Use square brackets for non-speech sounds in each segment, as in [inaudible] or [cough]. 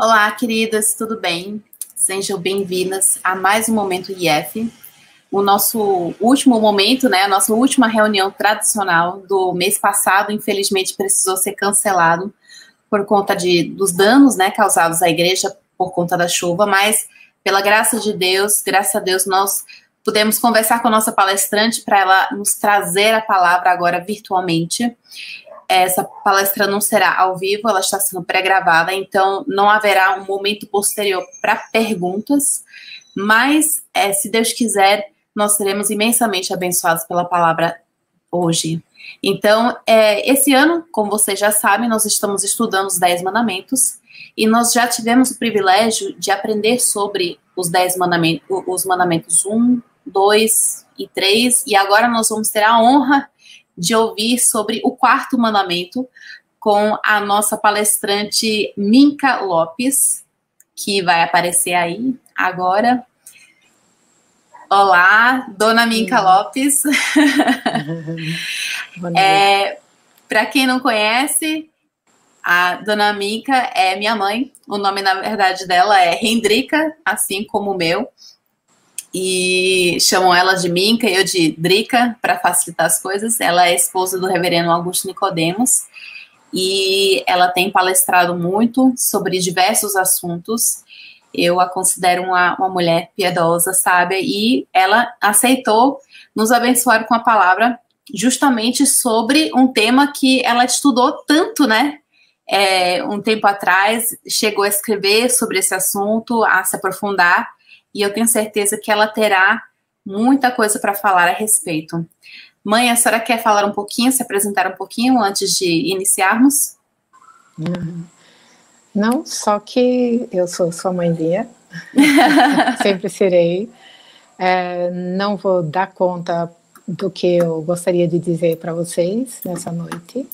Olá, queridas, tudo bem? Sejam bem-vindas a mais um Momento IF, o nosso último momento, né, a nossa última reunião tradicional do mês passado, infelizmente precisou ser cancelado por conta de, dos danos, né, causados à igreja por conta da chuva, mas pela graça de Deus, graças a Deus, nós pudemos conversar com a nossa palestrante para ela nos trazer a palavra agora virtualmente. Essa palestra não será ao vivo, ela está sendo pré-gravada, então não haverá um momento posterior para perguntas, mas é, se Deus quiser, nós seremos imensamente abençoados pela palavra hoje. Então, é, esse ano, como vocês já sabem, nós estamos estudando os Dez Mandamentos e nós já tivemos o privilégio de aprender sobre os Dez Mandamentos, os Mandamentos 1, 2 e 3, e agora nós vamos ter a honra de ouvir sobre o quarto mandamento com a nossa palestrante Minka Lopes, que vai aparecer aí agora. Olá, dona Minka Lopes. [laughs] é, Para quem não conhece, a dona Minka é minha mãe. O nome, na verdade, dela é Hendrika, assim como o meu e chamam ela de Minka e eu de Drica para facilitar as coisas. Ela é esposa do reverendo Augusto Nicodemos e ela tem palestrado muito sobre diversos assuntos. Eu a considero uma, uma mulher piedosa, sábia, e ela aceitou nos abençoar com a palavra justamente sobre um tema que ela estudou tanto, né? É, um tempo atrás, chegou a escrever sobre esse assunto, a se aprofundar, e eu tenho certeza que ela terá muita coisa para falar a respeito. Mãe, a senhora quer falar um pouquinho, se apresentar um pouquinho antes de iniciarmos? Não, só que eu sou sua mãezinha, [laughs] sempre serei. É, não vou dar conta do que eu gostaria de dizer para vocês nessa noite,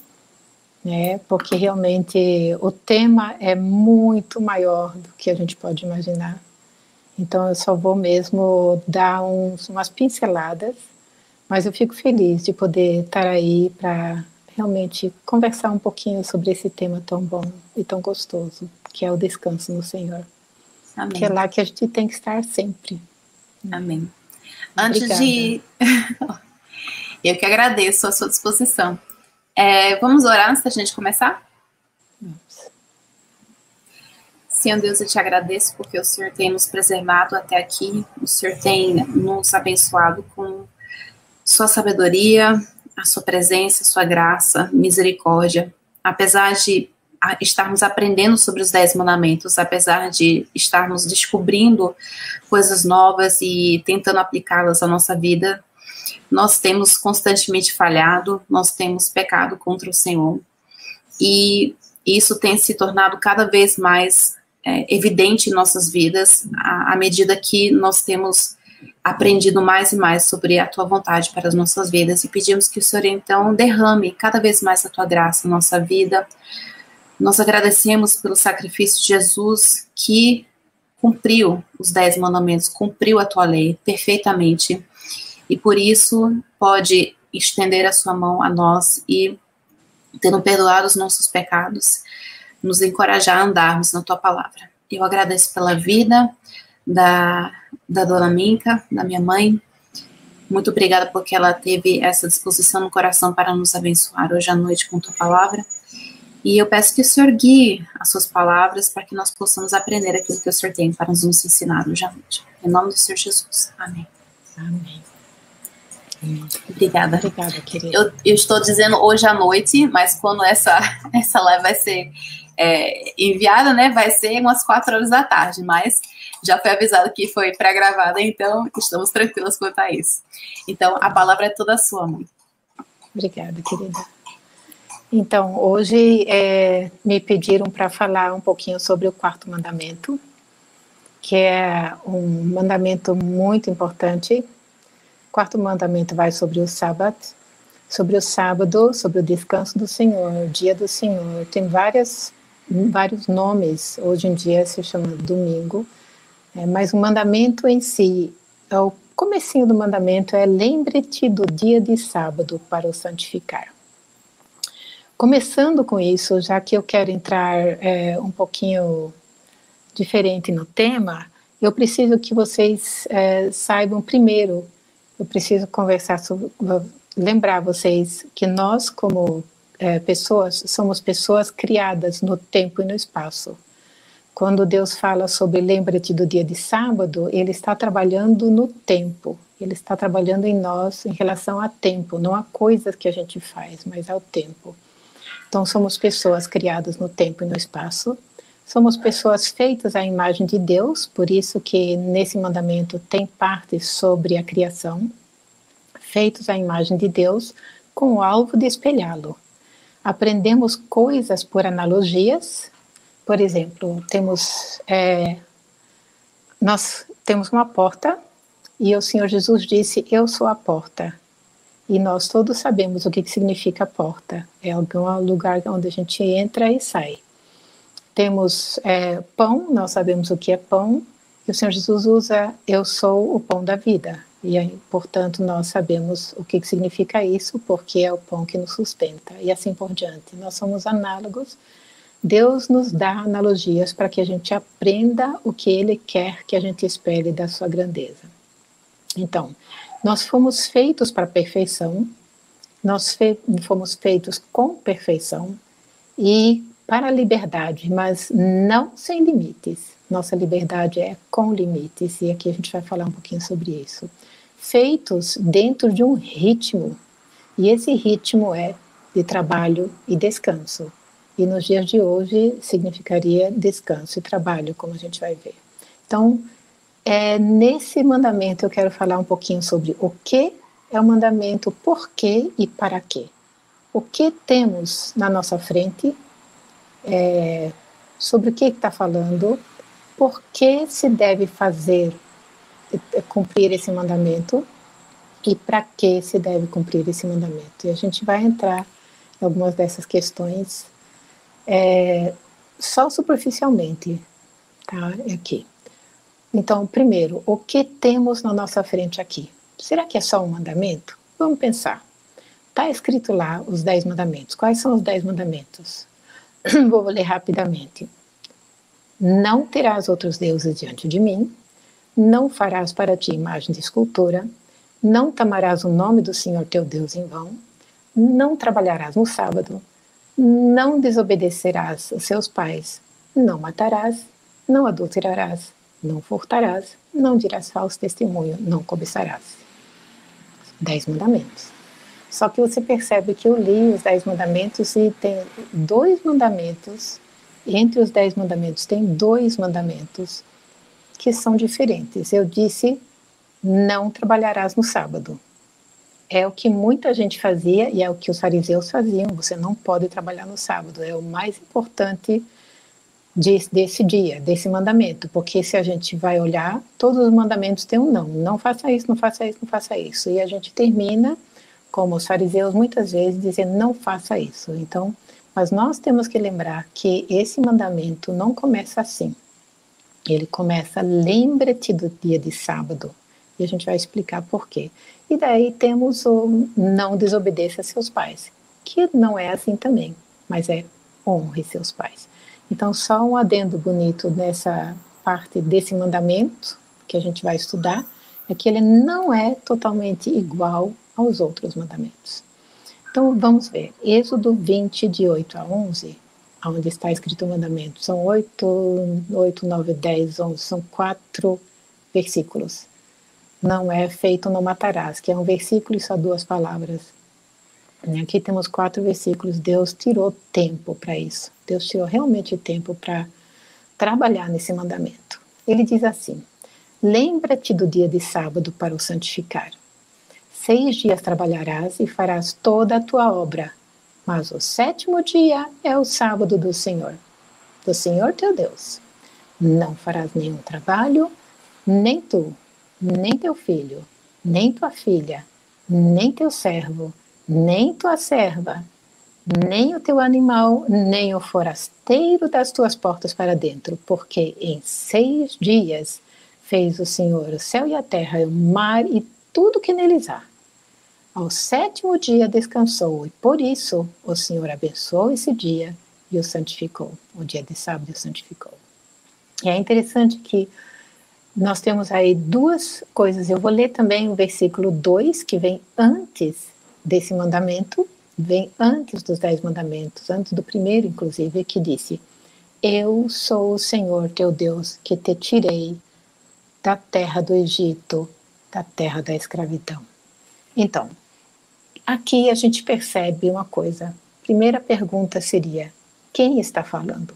né? Porque realmente o tema é muito maior do que a gente pode imaginar. Então eu só vou mesmo dar uns, umas pinceladas, mas eu fico feliz de poder estar aí para realmente conversar um pouquinho sobre esse tema tão bom e tão gostoso, que é o descanso no Senhor. Amém. Que é lá que a gente tem que estar sempre. Amém. Antes Obrigada. de. [laughs] eu que agradeço a sua disposição. É, vamos orar antes da gente começar? Senhor Deus, eu te agradeço porque o Senhor tem nos preservado até aqui, o Senhor tem nos abençoado com sua sabedoria, a sua presença, a sua graça, misericórdia. Apesar de estarmos aprendendo sobre os Dez Mandamentos, apesar de estarmos descobrindo coisas novas e tentando aplicá-las à nossa vida, nós temos constantemente falhado, nós temos pecado contra o Senhor. E isso tem se tornado cada vez mais é, evidente em nossas vidas à, à medida que nós temos aprendido mais e mais sobre a tua vontade para as nossas vidas e pedimos que o Senhor então derrame cada vez mais a tua graça na nossa vida. Nós agradecemos pelo sacrifício de Jesus que cumpriu os dez mandamentos, cumpriu a tua lei perfeitamente e por isso pode estender a sua mão a nós e tendo perdoado os nossos pecados, nos encorajar a andarmos na tua palavra. Eu agradeço pela vida da, da dona Minka, da minha mãe. Muito obrigada porque ela teve essa disposição no coração para nos abençoar hoje à noite com tua palavra. E eu peço que o Senhor guie as suas palavras para que nós possamos aprender aquilo que o Senhor tem para nos ensinar hoje à noite. Em nome do Senhor Jesus. Amém. Amém. Obrigada. Obrigada, querida. Eu, eu, estou dizendo hoje à noite, mas quando essa, [laughs] essa live vai ser é, enviada, né, vai ser umas quatro horas da tarde, mas já foi avisado que foi pré-gravada, então estamos tranquilas quanto a isso. Então, a palavra é toda sua, mãe. Obrigada, querida. Então, hoje é, me pediram para falar um pouquinho sobre o quarto mandamento, que é um mandamento muito importante. O quarto mandamento vai sobre o sábado, sobre o sábado, sobre o descanso do Senhor, o dia do Senhor. Tem várias vários nomes, hoje em dia se chama domingo, é, mas o mandamento em si, é o comecinho do mandamento é lembre-te do dia de sábado para o santificar. Começando com isso, já que eu quero entrar é, um pouquinho diferente no tema, eu preciso que vocês é, saibam primeiro, eu preciso conversar sobre, lembrar vocês que nós, como é, pessoas, somos pessoas criadas no tempo e no espaço. Quando Deus fala sobre lembra-te do dia de sábado, Ele está trabalhando no tempo. Ele está trabalhando em nós em relação a tempo, não a coisas que a gente faz, mas ao tempo. Então, somos pessoas criadas no tempo e no espaço. Somos pessoas feitas à imagem de Deus, por isso que nesse mandamento tem parte sobre a criação. Feitos à imagem de Deus, com o alvo de espelhá-lo. Aprendemos coisas por analogias. Por exemplo, temos é, nós temos uma porta e o Senhor Jesus disse: Eu sou a porta. E nós todos sabemos o que significa porta. É algum lugar onde a gente entra e sai. Temos é, pão, nós sabemos o que é pão, e o Senhor Jesus usa eu sou o pão da vida. E, portanto, nós sabemos o que significa isso, porque é o pão que nos sustenta, e assim por diante. Nós somos análogos. Deus nos dá analogias para que a gente aprenda o que Ele quer que a gente espere da sua grandeza. Então, nós fomos feitos para a perfeição, nós fe fomos feitos com perfeição e para a liberdade, mas não sem limites. Nossa liberdade é com limites, e aqui a gente vai falar um pouquinho sobre isso. Feitos dentro de um ritmo, e esse ritmo é de trabalho e descanso. E nos dias de hoje significaria descanso e trabalho, como a gente vai ver. Então, é, nesse mandamento eu quero falar um pouquinho sobre o que é o mandamento, por quê e para quê. O que temos na nossa frente, é, sobre o que está falando, por que se deve fazer, cumprir esse mandamento e para que se deve cumprir esse mandamento. E a gente vai entrar em algumas dessas questões é, só superficialmente, tá? Aqui. Então, primeiro, o que temos na nossa frente aqui? Será que é só um mandamento? Vamos pensar. Está escrito lá os dez mandamentos. Quais são os dez mandamentos? [clears throat] Vou ler rapidamente. Não terás outros deuses diante de mim. Não farás para ti imagem de escultura. Não tamarás o nome do Senhor teu Deus em vão. Não trabalharás no sábado. Não desobedecerás a seus pais. Não matarás. Não adulterarás não furtarás, não dirás falso testemunho, não cobiçarás. Dez mandamentos. Só que você percebe que eu li os dez mandamentos e tem dois mandamentos, entre os dez mandamentos tem dois mandamentos que são diferentes. Eu disse, não trabalharás no sábado. É o que muita gente fazia e é o que os fariseus faziam. Você não pode trabalhar no sábado. É o mais importante de, desse dia, desse mandamento, porque se a gente vai olhar, todos os mandamentos têm um não, não faça isso, não faça isso, não faça isso, e a gente termina, como os fariseus muitas vezes, dizendo não faça isso. Então, mas nós temos que lembrar que esse mandamento não começa assim. Ele começa, lembra-te do dia de sábado, e a gente vai explicar por quê. E daí temos o não desobedeça a seus pais, que não é assim também, mas é honre seus pais. Então, só um adendo bonito nessa parte desse mandamento que a gente vai estudar é que ele não é totalmente igual aos outros mandamentos. Então, vamos ver. Êxodo 20, de 8 a 11, onde está escrito o mandamento, são 8, 8 9, 10, 11, são quatro versículos. Não é feito não matarás, que é um versículo e só duas palavras. Aqui temos quatro versículos. Deus tirou tempo para isso. Deus tirou realmente tempo para trabalhar nesse mandamento. Ele diz assim: Lembra-te do dia de sábado para o santificar. Seis dias trabalharás e farás toda a tua obra, mas o sétimo dia é o sábado do Senhor, do Senhor teu Deus. Não farás nenhum trabalho, nem tu, nem teu filho, nem tua filha, nem teu servo, nem tua serva, nem o teu animal, nem o forasteiro das tuas portas para dentro, porque em seis dias fez o Senhor o céu e a terra, o mar e tudo que neles há. Ao sétimo dia descansou, e por isso o Senhor abençoou esse dia e o santificou. O dia de sábado o santificou. E é interessante que nós temos aí duas coisas. Eu vou ler também o versículo 2, que vem antes desse mandamento, vem antes dos dez mandamentos, antes do primeiro, inclusive, que disse: Eu sou o Senhor teu Deus que te tirei da terra do Egito, da terra da escravidão. Então, aqui a gente percebe uma coisa. Primeira pergunta seria: quem está falando?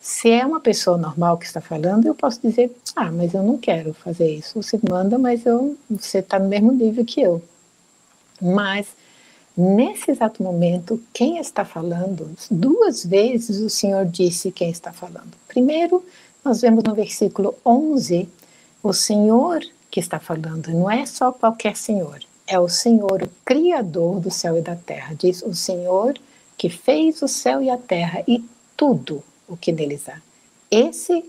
Se é uma pessoa normal que está falando, eu posso dizer: ah, mas eu não quero fazer isso. Você manda, mas eu, você está no mesmo nível que eu. Mas nesse exato momento, quem está falando? Duas vezes o Senhor disse quem está falando. Primeiro, nós vemos no versículo 11 o Senhor que está falando. Não é só qualquer Senhor. É o Senhor, o Criador do céu e da terra. Diz o Senhor que fez o céu e a terra e tudo o que neles há. Esse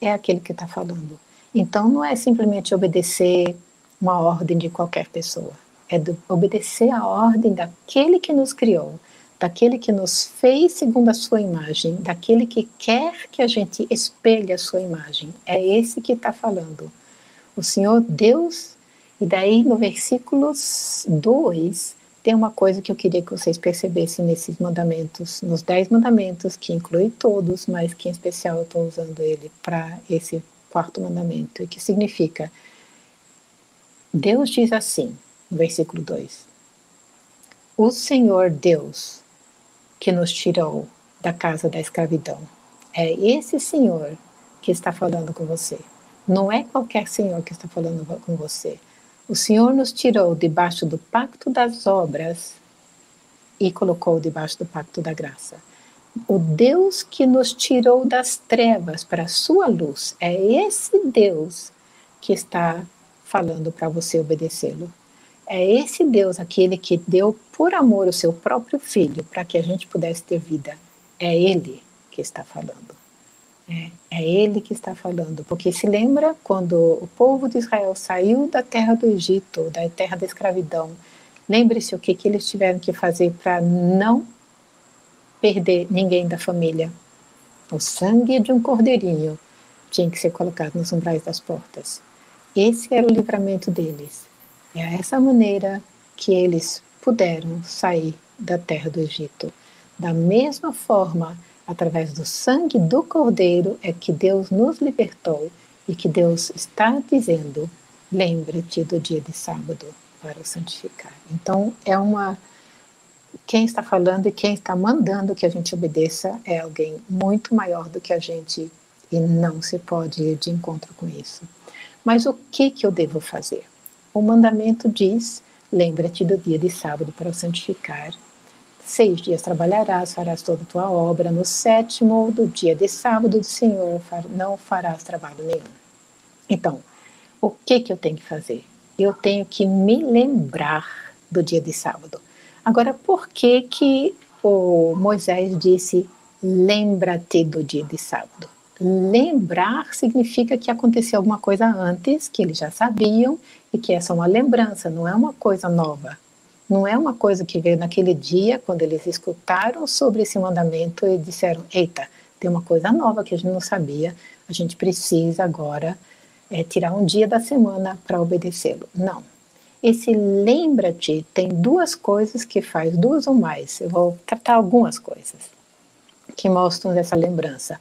é aquele que está falando. Então não é simplesmente obedecer uma ordem de qualquer pessoa, é obedecer a ordem daquele que nos criou, daquele que nos fez segundo a sua imagem, daquele que quer que a gente espelhe a sua imagem. É esse que está falando. O Senhor Deus, e daí no versículo 2, tem uma coisa que eu queria que vocês percebessem nesses mandamentos, nos dez mandamentos, que inclui todos, mas que em especial eu estou usando ele para esse quarto mandamento, e que significa: Deus diz assim, no versículo 2: O Senhor Deus que nos tirou da casa da escravidão, é esse Senhor que está falando com você. Não é qualquer Senhor que está falando com você. O Senhor nos tirou debaixo do pacto das obras e colocou debaixo do pacto da graça. O Deus que nos tirou das trevas para a sua luz, é esse Deus que está falando para você obedecê-lo. É esse Deus, aquele que deu por amor o seu próprio filho para que a gente pudesse ter vida. É Ele que está falando. É, é ele que está falando, porque se lembra quando o povo de Israel saiu da terra do Egito, da terra da escravidão, lembre-se o que, que eles tiveram que fazer para não perder ninguém da família. O sangue de um cordeirinho tinha que ser colocado nos umbrais das portas. Esse era o livramento deles. É essa maneira que eles puderam sair da terra do Egito. Da mesma forma, através do sangue do Cordeiro é que Deus nos libertou e que Deus está dizendo: lembre-te do dia de sábado para o santificar. Então, é uma. Quem está falando e quem está mandando que a gente obedeça é alguém muito maior do que a gente e não se pode ir de encontro com isso. Mas o que, que eu devo fazer? O mandamento diz: lembra-te do dia de sábado para o santificar Seis dias trabalharás, farás toda a tua obra. No sétimo do dia de sábado do Senhor não farás trabalho nenhum. Então, o que, que eu tenho que fazer? Eu tenho que me lembrar do dia de sábado. Agora, por que, que o Moisés disse lembra-te do dia de sábado? Lembrar significa que aconteceu alguma coisa antes, que eles já sabiam, e que essa é uma lembrança, não é uma coisa nova. Não é uma coisa que veio naquele dia, quando eles escutaram sobre esse mandamento e disseram: Eita, tem uma coisa nova que a gente não sabia, a gente precisa agora é, tirar um dia da semana para obedecê-lo. Não. Esse lembra-te tem duas coisas que faz, duas ou mais. Eu vou tratar algumas coisas que mostram essa lembrança.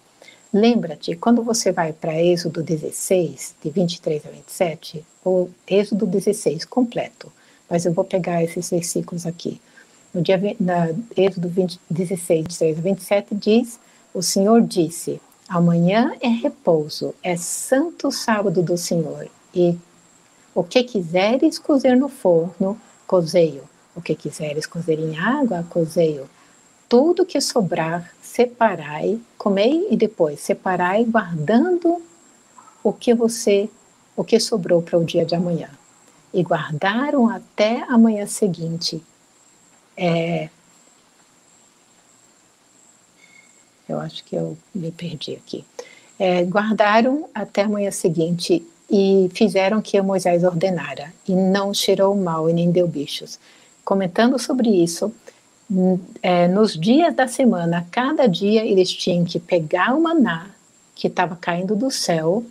Lembra-te, quando você vai para Êxodo 16, de 23 a 27, ou Êxodo 16 completo, mas eu vou pegar esses versículos aqui. No dia, na Êxodo 20, 16, 16 27 diz, o Senhor disse, amanhã é repouso, é santo sábado do Senhor, e o que quiseres cozer no forno, cozeio. O que quiseres cozer em água, cozeio. Tudo que sobrar, separai, comei e depois separai, guardando o que você, o que sobrou para o dia de amanhã e guardaram até a manhã seguinte. É, eu acho que eu me perdi aqui. É, guardaram até a manhã seguinte e fizeram o que Moisés ordenara, e não cheirou mal e nem deu bichos. Comentando sobre isso, é, nos dias da semana, cada dia eles tinham que pegar o maná que estava caindo do céu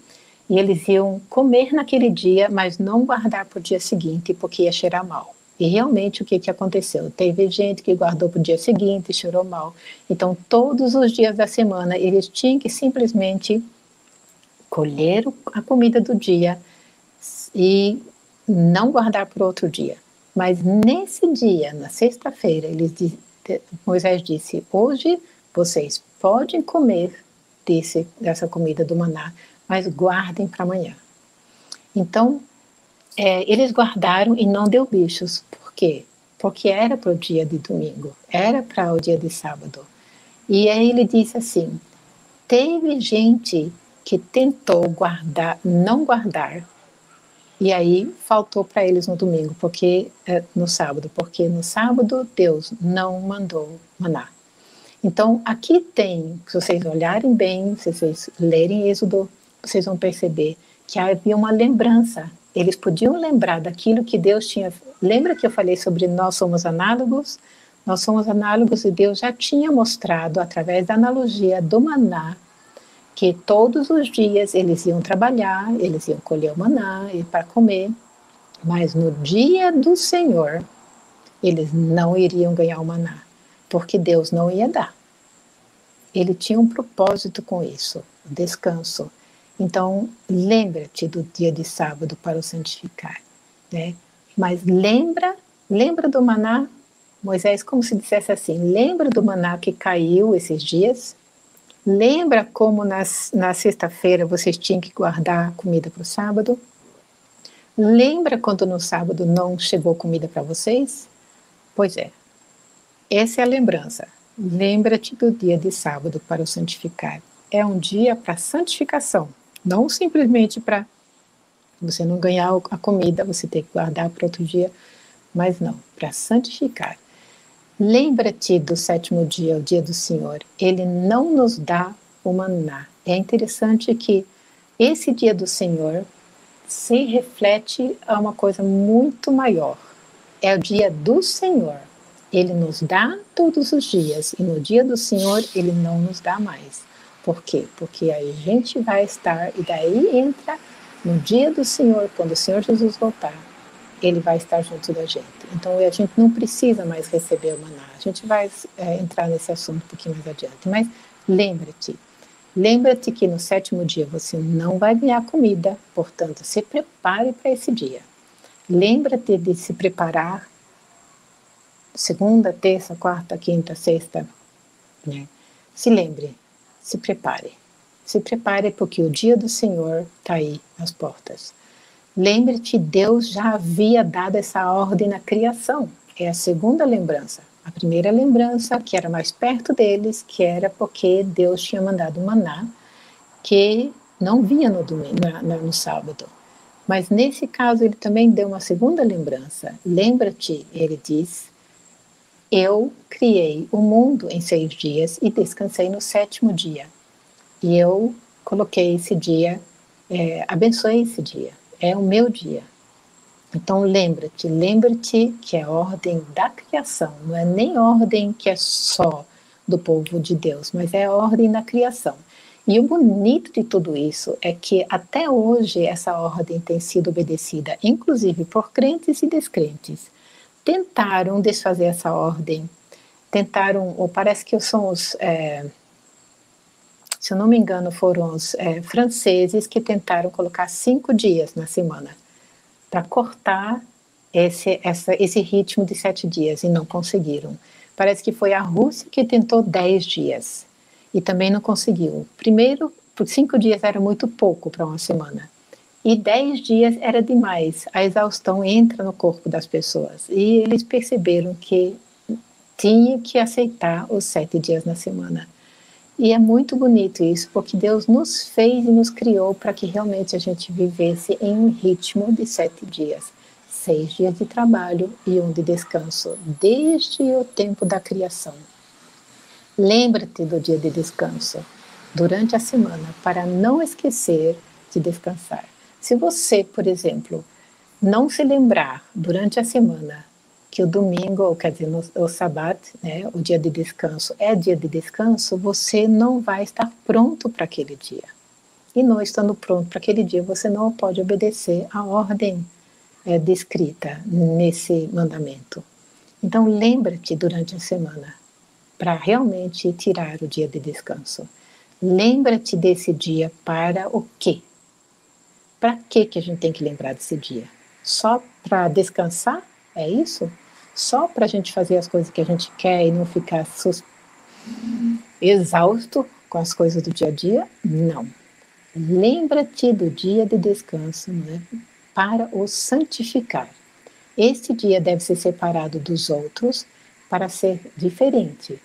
e eles iam comer naquele dia, mas não guardar para o dia seguinte, porque ia cheirar mal. E realmente o que, que aconteceu? Teve gente que guardou para o dia seguinte cheirou mal. Então, todos os dias da semana, eles tinham que simplesmente colher a comida do dia e não guardar para outro dia. Mas nesse dia, na sexta-feira, Moisés disse: Hoje vocês podem comer desse, dessa comida do maná, mas guardem para amanhã. Então, é, eles guardaram e não deu bichos. Por quê? Porque era para o dia de domingo, era para o dia de sábado. E aí ele disse assim: teve gente que tentou guardar, não guardar, e aí faltou para eles no domingo, porque é, no sábado, porque no sábado Deus não mandou maná. Então aqui tem, se vocês olharem bem, se vocês lerem Êxodo vocês vão perceber que havia uma lembrança. Eles podiam lembrar daquilo que Deus tinha. Lembra que eu falei sobre nós somos análogos? Nós somos análogos e Deus já tinha mostrado, através da analogia do maná, que todos os dias eles iam trabalhar, eles iam colher o maná para comer, mas no dia do Senhor, eles não iriam ganhar o maná, porque Deus não ia dar. Ele tinha um propósito com isso, o descanso. Então, lembra-te do dia de sábado para o santificar, né? Mas lembra, lembra do maná, Moisés, como se dissesse assim, lembra do maná que caiu esses dias? Lembra como nas, na sexta-feira vocês tinham que guardar comida para o sábado? Lembra quando no sábado não chegou comida para vocês? Pois é, essa é a lembrança. Lembra-te do dia de sábado para o santificar. É um dia para santificação, não simplesmente para você não ganhar a comida, você ter que guardar para outro dia, mas não, para santificar. Lembra-te do sétimo dia, o dia do Senhor. Ele não nos dá o maná. É interessante que esse dia do Senhor se reflete a uma coisa muito maior. É o dia do Senhor. Ele nos dá todos os dias e no dia do Senhor ele não nos dá mais. Por quê? Porque a gente vai estar, e daí entra no dia do Senhor, quando o Senhor Jesus voltar, ele vai estar junto da gente. Então a gente não precisa mais receber o maná. A gente vai é, entrar nesse assunto um pouquinho mais adiante. Mas lembre-te, lembre-te que no sétimo dia você não vai ganhar comida, portanto, se prepare para esse dia. Lembra-te de se preparar segunda, terça, quarta, quinta, sexta. Né? Se lembre, se prepare. Se prepare porque o dia do Senhor está aí às portas. Lembre-te, Deus já havia dado essa ordem na criação. É a segunda lembrança. A primeira lembrança, que era mais perto deles, que era porque Deus tinha mandado maná, que não vinha no, domingo, no, no sábado. Mas nesse caso, ele também deu uma segunda lembrança. Lembra-te, ele diz, eu criei o mundo em seis dias e descansei no sétimo dia. E eu coloquei esse dia, é, abençoei esse dia. É o meu dia. Então lembra-te, lembra-te que é ordem da criação, não é nem ordem que é só do povo de Deus, mas é ordem da criação. E o bonito de tudo isso é que até hoje essa ordem tem sido obedecida, inclusive por crentes e descrentes tentaram desfazer essa ordem, tentaram, ou parece que são os, é, se eu não me engano, foram os é, franceses que tentaram colocar cinco dias na semana para cortar esse, essa, esse ritmo de sete dias e não conseguiram. Parece que foi a Rússia que tentou dez dias e também não conseguiu. Primeiro, por cinco dias era muito pouco para uma semana. E dez dias era demais. A exaustão entra no corpo das pessoas. E eles perceberam que tinha que aceitar os sete dias na semana. E é muito bonito isso, porque Deus nos fez e nos criou para que realmente a gente vivesse em um ritmo de sete dias. Seis dias de trabalho e um de descanso, desde o tempo da criação. Lembra-te do dia de descanso durante a semana para não esquecer de descansar. Se você, por exemplo, não se lembrar durante a semana que o domingo, ou quer dizer, o sabat, né, o dia de descanso, é dia de descanso, você não vai estar pronto para aquele dia. e não estando pronto para aquele dia, você não pode obedecer à ordem é, descrita nesse mandamento. Então, lembra-te durante a semana para realmente tirar o dia de descanso. Lembra-te desse dia para o quê? Para que que a gente tem que lembrar desse dia? Só para descansar? É isso? Só para a gente fazer as coisas que a gente quer e não ficar exausto com as coisas do dia a dia? Não. Lembra-te do dia de descanso né, para o santificar. Este dia deve ser separado dos outros para ser diferente,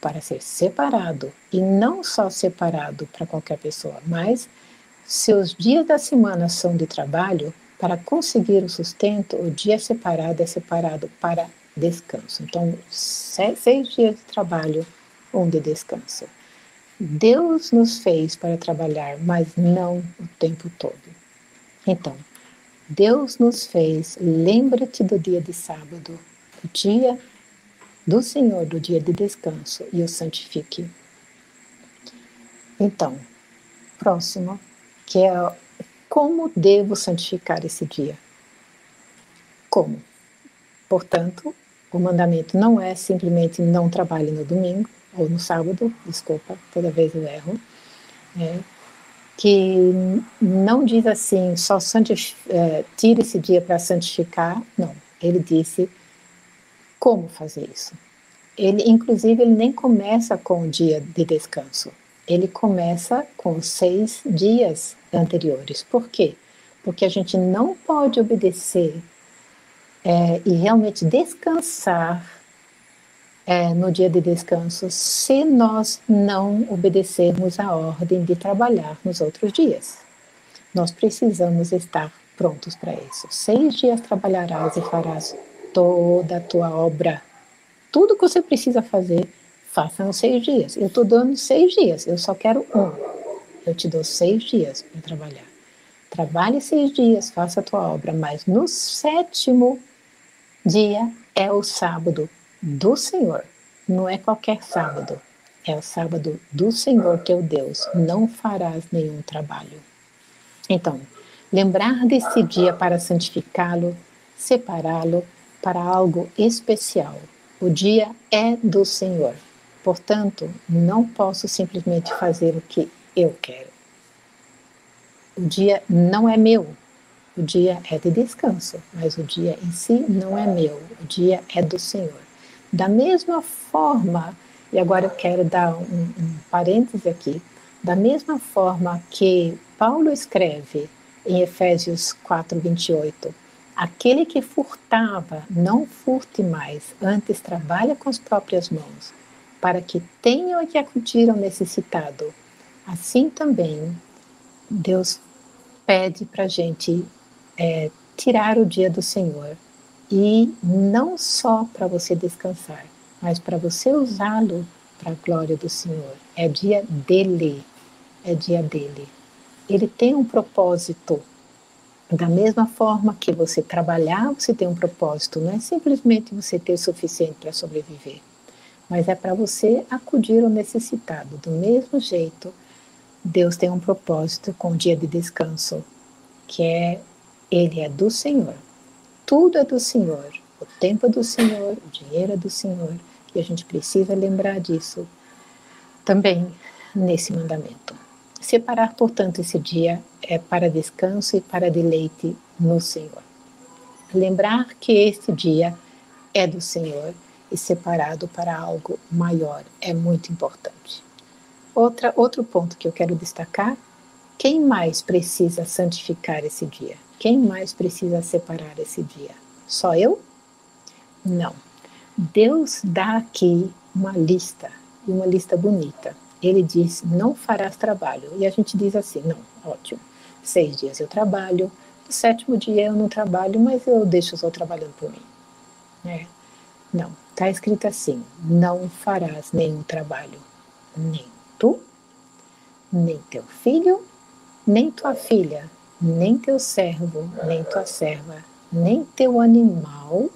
para ser separado e não só separado para qualquer pessoa, mas seus dias da semana são de trabalho, para conseguir o sustento, o dia separado é separado para descanso. Então, seis dias de trabalho, um de descanso. Deus nos fez para trabalhar, mas não o tempo todo. Então, Deus nos fez, lembra-te do dia de sábado, o dia do Senhor, do dia de descanso, e o santifique. Então, próximo, que é como devo santificar esse dia? Como? Portanto, o mandamento não é simplesmente não trabalhe no domingo ou no sábado, desculpa, toda vez eu erro, é, que não diz assim, só é, tire esse dia para santificar, não. Ele disse como fazer isso. Ele, inclusive, ele nem começa com o dia de descanso. Ele começa com seis dias anteriores. Por quê? Porque a gente não pode obedecer é, e realmente descansar é, no dia de descanso se nós não obedecermos a ordem de trabalhar nos outros dias. Nós precisamos estar prontos para isso. Seis dias trabalharás e farás toda a tua obra. Tudo que você precisa fazer, faça nos seis dias. Eu estou dando seis dias, eu só quero um eu te dou seis dias para trabalhar. Trabalhe seis dias, faça a tua obra, mas no sétimo dia é o sábado do Senhor. Não é qualquer sábado, é o sábado do Senhor teu Deus. Não farás nenhum trabalho. Então, lembrar desse dia para santificá-lo, separá-lo para algo especial. O dia é do Senhor. Portanto, não posso simplesmente fazer o que eu quero. O dia não é meu, o dia é de descanso, mas o dia em si não é meu, o dia é do Senhor. Da mesma forma, e agora eu quero dar um, um parêntese aqui, da mesma forma que Paulo escreve em Efésios 4, 28, aquele que furtava, não furte mais, antes trabalha com as próprias mãos, para que tenham e que acudir ao necessitado Assim também, Deus pede para a gente é, tirar o dia do Senhor e não só para você descansar, mas para você usá-lo para a glória do Senhor. É dia dele, é dia dele. Ele tem um propósito. Da mesma forma que você trabalhar, você tem um propósito. Não é simplesmente você ter o suficiente para sobreviver, mas é para você acudir ao necessitado. Do mesmo jeito, Deus tem um propósito com o dia de descanso, que é ele é do Senhor. Tudo é do Senhor. O tempo é do Senhor, o dinheiro é do Senhor, e a gente precisa lembrar disso também nesse mandamento. Separar, portanto, esse dia é para descanso e para deleite no Senhor. Lembrar que este dia é do Senhor e separado para algo maior é muito importante. Outra, outro ponto que eu quero destacar: quem mais precisa santificar esse dia? Quem mais precisa separar esse dia? Só eu? Não. Deus dá aqui uma lista, e uma lista bonita. Ele diz: não farás trabalho. E a gente diz assim: não, ótimo. Seis dias eu trabalho, no sétimo dia eu não trabalho, mas eu deixo o trabalhando por mim. É. Não, está escrito assim: não farás nenhum trabalho, nem tu, nem teu filho, nem tua filha, nem teu servo, nem tua serva, nem teu animal,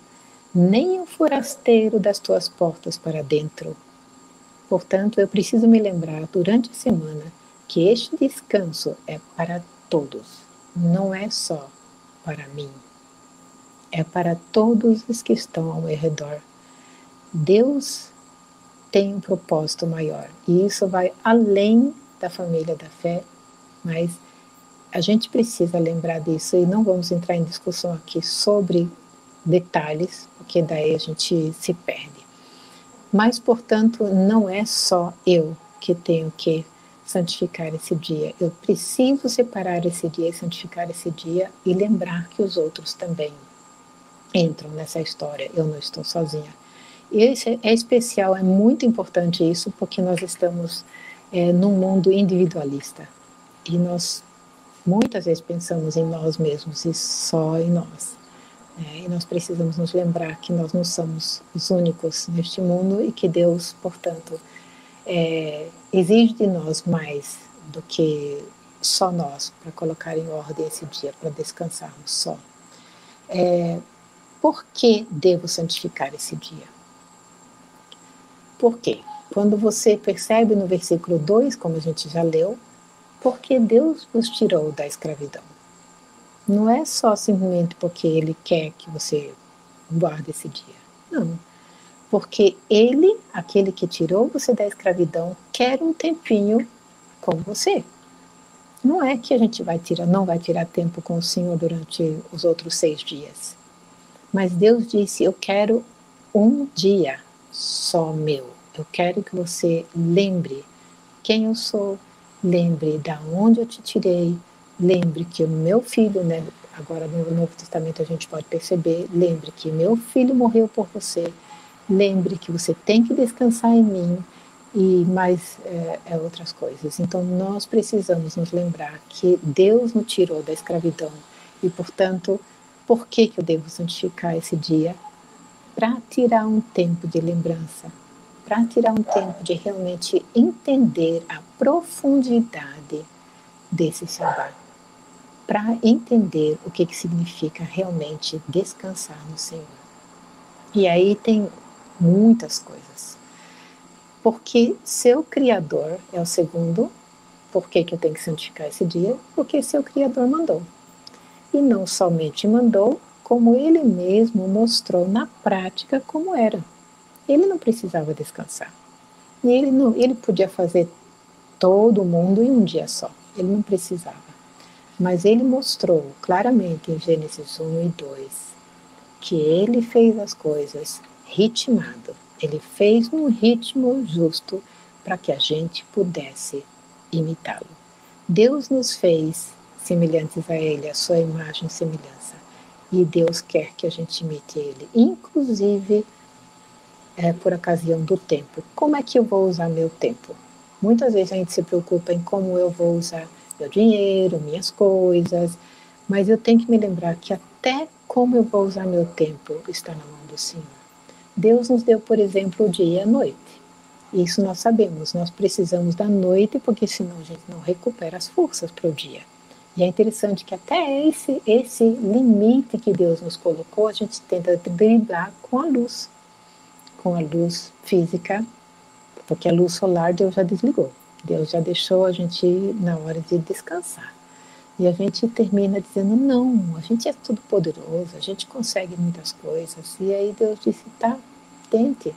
nem o forasteiro das tuas portas para dentro. Portanto, eu preciso me lembrar durante a semana que este descanso é para todos, não é só para mim, é para todos os que estão ao meu redor. Deus tem um propósito maior e isso vai além da família da fé, mas a gente precisa lembrar disso e não vamos entrar em discussão aqui sobre detalhes, porque daí a gente se perde. Mas, portanto, não é só eu que tenho que santificar esse dia. Eu preciso separar esse dia e santificar esse dia e lembrar que os outros também entram nessa história. Eu não estou sozinha. Esse é especial, é muito importante isso, porque nós estamos é, num mundo individualista e nós muitas vezes pensamos em nós mesmos e só em nós. É, e nós precisamos nos lembrar que nós não somos os únicos neste mundo e que Deus, portanto, é, exige de nós mais do que só nós para colocar em ordem esse dia, para descansarmos só. É, por que devo santificar esse dia? Por quê? Quando você percebe no versículo 2, como a gente já leu, porque Deus vos tirou da escravidão. Não é só simplesmente porque Ele quer que você guarde esse dia. Não. Porque Ele, aquele que tirou você da escravidão, quer um tempinho com você. Não é que a gente vai tirar, não vai tirar tempo com o Senhor durante os outros seis dias. Mas Deus disse: Eu quero um dia só meu. Eu quero que você lembre quem eu sou, lembre da onde eu te tirei, Lembre que o meu filho, né, agora no Novo Testamento a gente pode perceber, lembre que meu filho morreu por você, lembre que você tem que descansar em mim e mais é, é outras coisas. Então nós precisamos nos lembrar que Deus nos tirou da escravidão e, portanto, por que, que eu devo santificar esse dia? Para tirar um tempo de lembrança, para tirar um tempo de realmente entender a profundidade desse Shabbat para entender o que, que significa realmente descansar no Senhor. E aí tem muitas coisas. Porque seu Criador é o segundo, por que, que eu tenho que santificar esse dia? Porque seu Criador mandou. E não somente mandou, como ele mesmo mostrou na prática como era. Ele não precisava descansar. E ele, não, ele podia fazer todo mundo em um dia só. Ele não precisava. Mas ele mostrou claramente em Gênesis 1 e 2 que ele fez as coisas ritmado. Ele fez num ritmo justo para que a gente pudesse imitá-lo. Deus nos fez semelhantes a ele, a sua imagem e semelhança. E Deus quer que a gente imite ele, inclusive é, por ocasião do tempo. Como é que eu vou usar meu tempo? Muitas vezes a gente se preocupa em como eu vou usar meu dinheiro, minhas coisas, mas eu tenho que me lembrar que até como eu vou usar meu tempo está na mão do Senhor. Deus nos deu, por exemplo, o dia e a noite. Isso nós sabemos, nós precisamos da noite porque senão a gente não recupera as forças para o dia. E é interessante que até esse, esse limite que Deus nos colocou, a gente tenta driblar com a luz, com a luz física, porque a luz solar Deus já desligou. Deus já deixou a gente na hora de descansar. E a gente termina dizendo: não, a gente é tudo poderoso, a gente consegue muitas coisas. E aí Deus disse: tá, tente.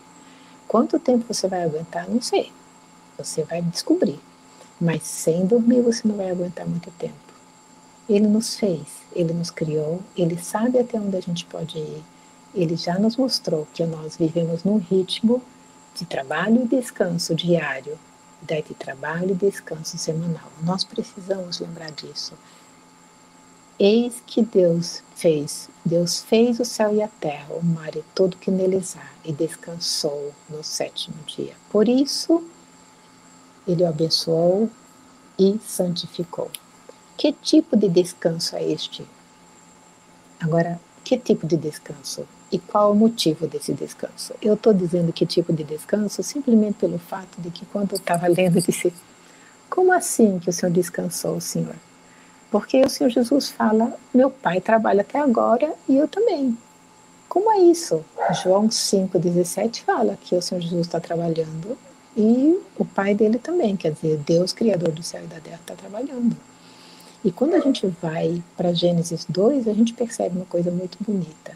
Quanto tempo você vai aguentar? Não sei. Você vai descobrir. Mas sem dormir você não vai aguentar muito tempo. Ele nos fez, ele nos criou, ele sabe até onde a gente pode ir. Ele já nos mostrou que nós vivemos num ritmo de trabalho e descanso diário, de trabalho e descanso semanal. Nós precisamos lembrar disso. Eis que Deus fez, Deus fez o céu e a terra, o mar e tudo que neles há, e descansou no sétimo dia. Por isso, ele o abençoou e santificou. Que tipo de descanso é este? Agora, que tipo de descanso? E qual o motivo desse descanso? Eu estou dizendo que tipo de descanso simplesmente pelo fato de que quando eu estava lendo, eu disse: como assim que o Senhor descansou, Senhor? Porque o Senhor Jesus fala: meu pai trabalha até agora e eu também. Como é isso? João 5,17 fala que o Senhor Jesus está trabalhando e o pai dele também, quer dizer, Deus, Criador do céu e da terra, está trabalhando. E quando a gente vai para Gênesis 2, a gente percebe uma coisa muito bonita.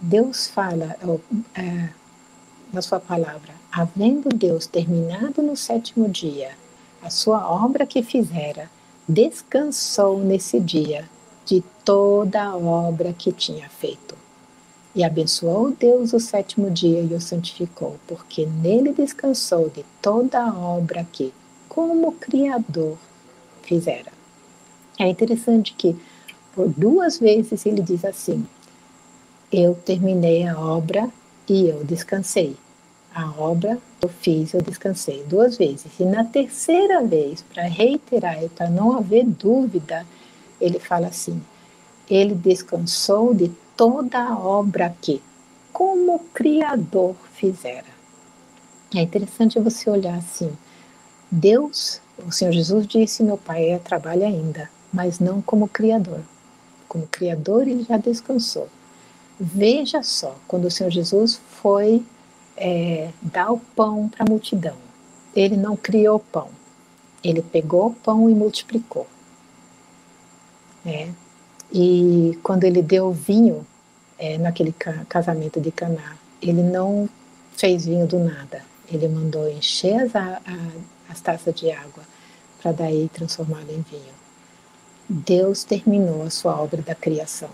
Deus fala é, na sua palavra, havendo Deus terminado no sétimo dia a sua obra que fizera, descansou nesse dia de toda a obra que tinha feito. E abençoou Deus o sétimo dia e o santificou, porque nele descansou de toda a obra que, como Criador, fizera. É interessante que, por duas vezes, ele diz assim: Eu terminei a obra e eu descansei. A obra eu fiz, eu descansei duas vezes. E na terceira vez, para reiterar e para não haver dúvida, ele fala assim: Ele descansou de toda a obra que, como Criador, fizera. É interessante você olhar assim. Deus, o Senhor Jesus disse: Meu Pai trabalha ainda, mas não como Criador. Como Criador, ele já descansou. Veja só, quando o Senhor Jesus foi é, dar o pão para a multidão, ele não criou o pão, ele pegou o pão e multiplicou. É, e quando ele deu vinho é, naquele casamento de Caná, ele não fez vinho do nada. Ele mandou encher as, a, as taças de água para daí transformá-lo em vinho. Deus terminou a sua obra da criação,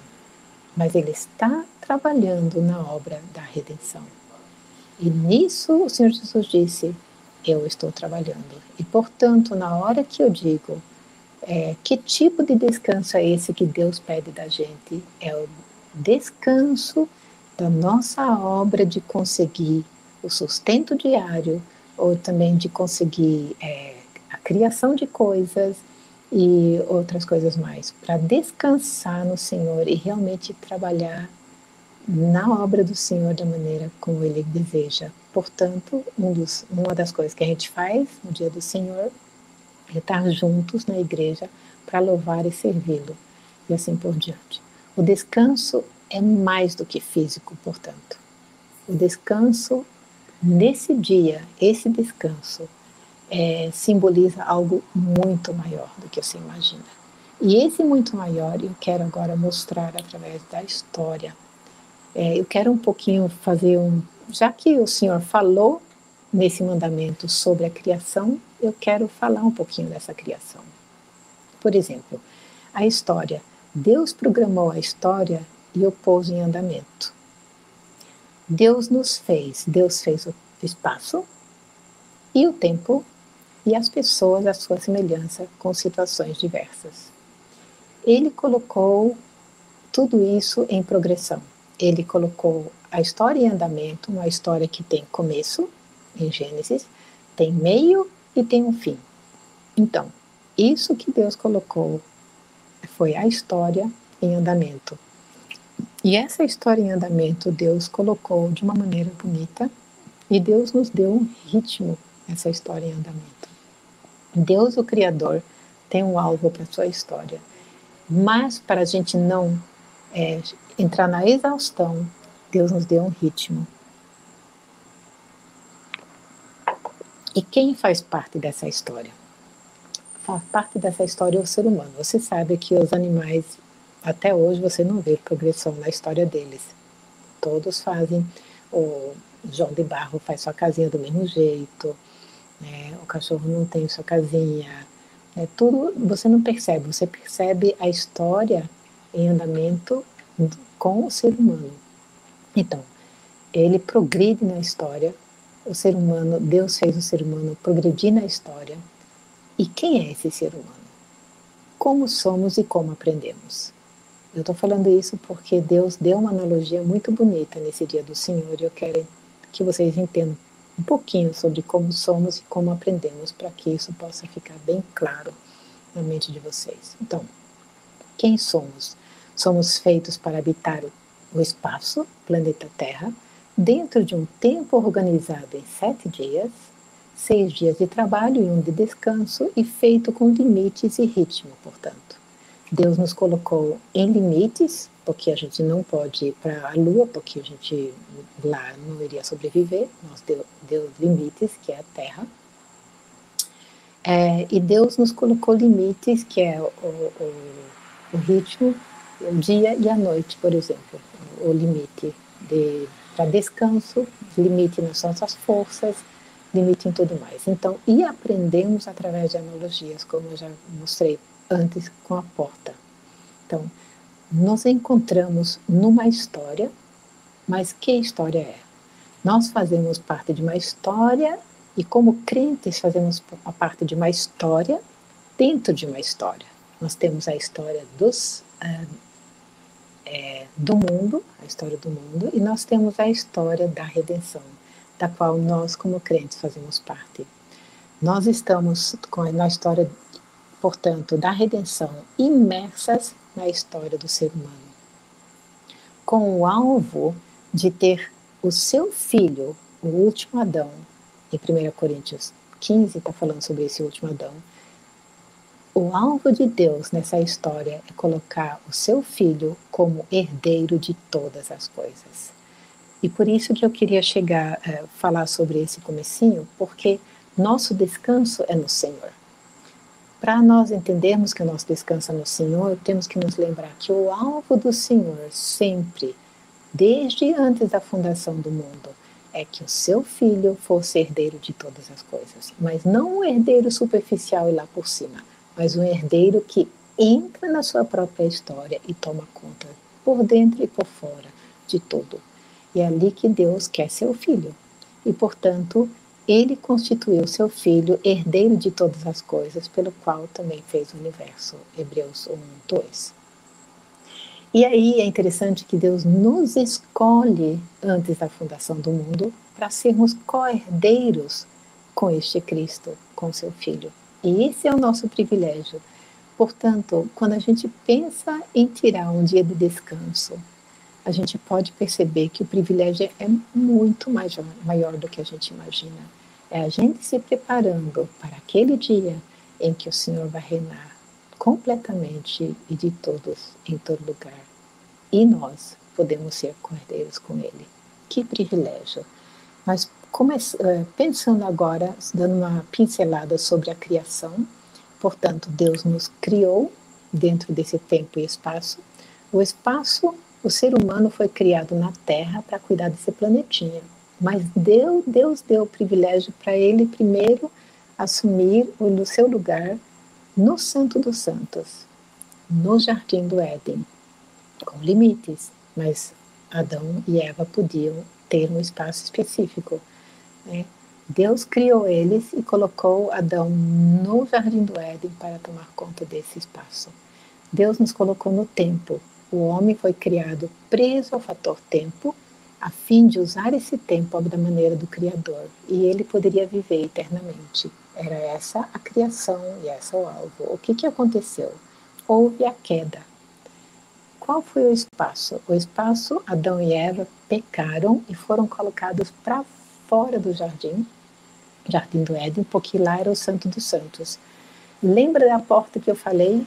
mas Ele está trabalhando na obra da redenção. E nisso o Senhor Jesus disse: Eu estou trabalhando. E portanto, na hora que eu digo é, que tipo de descanso é esse que Deus pede da gente? É o descanso da nossa obra de conseguir o sustento diário, ou também de conseguir é, a criação de coisas e outras coisas mais, para descansar no Senhor e realmente trabalhar na obra do Senhor da maneira como Ele deseja. Portanto, um dos, uma das coisas que a gente faz no dia do Senhor estar juntos na igreja para louvar e servi-lo, e assim por diante. O descanso é mais do que físico, portanto. O descanso, nesse dia, esse descanso, é, simboliza algo muito maior do que você imagina. E esse muito maior eu quero agora mostrar através da história. É, eu quero um pouquinho fazer um. Já que o Senhor falou nesse mandamento sobre a criação, eu quero falar um pouquinho dessa criação. Por exemplo, a história. Deus programou a história e o pôs em andamento. Deus nos fez, Deus fez o espaço e o tempo e as pessoas à sua semelhança com situações diversas. Ele colocou tudo isso em progressão. Ele colocou a história em andamento, uma história que tem começo, em Gênesis, tem meio e tem um fim. Então, isso que Deus colocou foi a história em andamento. E essa história em andamento Deus colocou de uma maneira bonita e Deus nos deu um ritmo essa história em andamento. Deus, o Criador, tem um alvo para sua história, mas para a gente não é, entrar na exaustão, Deus nos deu um ritmo. E quem faz parte dessa história? Faz parte dessa história é o ser humano. Você sabe que os animais, até hoje, você não vê progressão na história deles. Todos fazem. O João de Barro faz sua casinha do mesmo jeito. Né? O cachorro não tem sua casinha. É, tudo você não percebe. Você percebe a história em andamento com o ser humano. Então, ele progride na história o ser humano, Deus fez o ser humano progredir na história. E quem é esse ser humano? Como somos e como aprendemos? Eu estou falando isso porque Deus deu uma analogia muito bonita nesse dia do Senhor e eu quero que vocês entendam um pouquinho sobre como somos e como aprendemos para que isso possa ficar bem claro na mente de vocês. Então, quem somos? Somos feitos para habitar o espaço, planeta Terra, dentro de um tempo organizado em sete dias, seis dias de trabalho e um de descanso, e feito com limites e ritmo, portanto. Deus nos colocou em limites, porque a gente não pode ir para a Lua, porque a gente lá não iria sobreviver. Nós deu, deu limites, que é a Terra. É, e Deus nos colocou limites, que é o, o, o ritmo, o dia e a noite, por exemplo. O limite para descanso, limite nas nossas forças, limite em tudo mais. Então, e aprendemos através de analogias, como eu já mostrei antes com a porta. Então, nos encontramos numa história, mas que história é? Nós fazemos parte de uma história e, como crentes, fazemos a parte de uma história dentro de uma história. Nós temos a história dos, é, do mundo, a história do mundo, e nós temos a história da redenção, da qual nós, como crentes, fazemos parte. Nós estamos com, na história portanto, da redenção imersas na história do ser humano, com o alvo de ter o seu filho, o último Adão, em 1 Coríntios 15 está falando sobre esse último Adão. O alvo de Deus nessa história é colocar o seu filho como herdeiro de todas as coisas. E por isso que eu queria chegar a eh, falar sobre esse comecinho, porque nosso descanso é no Senhor. Para nós entendermos que o nosso descanso é no Senhor, temos que nos lembrar que o alvo do Senhor sempre, desde antes da fundação do mundo, é que o seu filho fosse herdeiro de todas as coisas. Mas não um herdeiro superficial e lá por cima, mas um herdeiro que entra na sua própria história e toma conta por dentro e por fora de tudo. E é ali que Deus quer seu filho. E, portanto, ele constituiu seu filho herdeiro de todas as coisas, pelo qual também fez o universo. Hebreus 1, 2. E aí é interessante que Deus nos escolhe antes da fundação do mundo para sermos co-herdeiros com este Cristo, com seu Filho. E esse é o nosso privilégio. Portanto, quando a gente pensa em tirar um dia de descanso, a gente pode perceber que o privilégio é muito maior, maior do que a gente imagina. É a gente se preparando para aquele dia em que o Senhor vai reinar completamente e de todos, em todo lugar. E nós podemos ser cordeiros com Ele. Que privilégio! Mas eh, pensando agora, dando uma pincelada sobre a criação, portanto, Deus nos criou dentro desse tempo e espaço. O espaço o ser humano foi criado na Terra para cuidar desse planetinha, mas Deus, deu o privilégio para ele primeiro assumir o seu lugar no Santo dos Santos, no Jardim do Éden, com limites, mas Adão e Eva podiam ter um espaço específico. Né? Deus criou eles e colocou Adão no Jardim do Éden para tomar conta desse espaço. Deus nos colocou no tempo o homem foi criado preso ao fator tempo, a fim de usar esse tempo da maneira do Criador, e ele poderia viver eternamente. Era essa a criação e essa o alvo. O que, que aconteceu? Houve a queda. Qual foi o espaço? O espaço, Adão e Eva pecaram e foram colocados para fora do jardim, jardim do Éden, porque lá era o Santo dos Santos. Lembra da porta que eu falei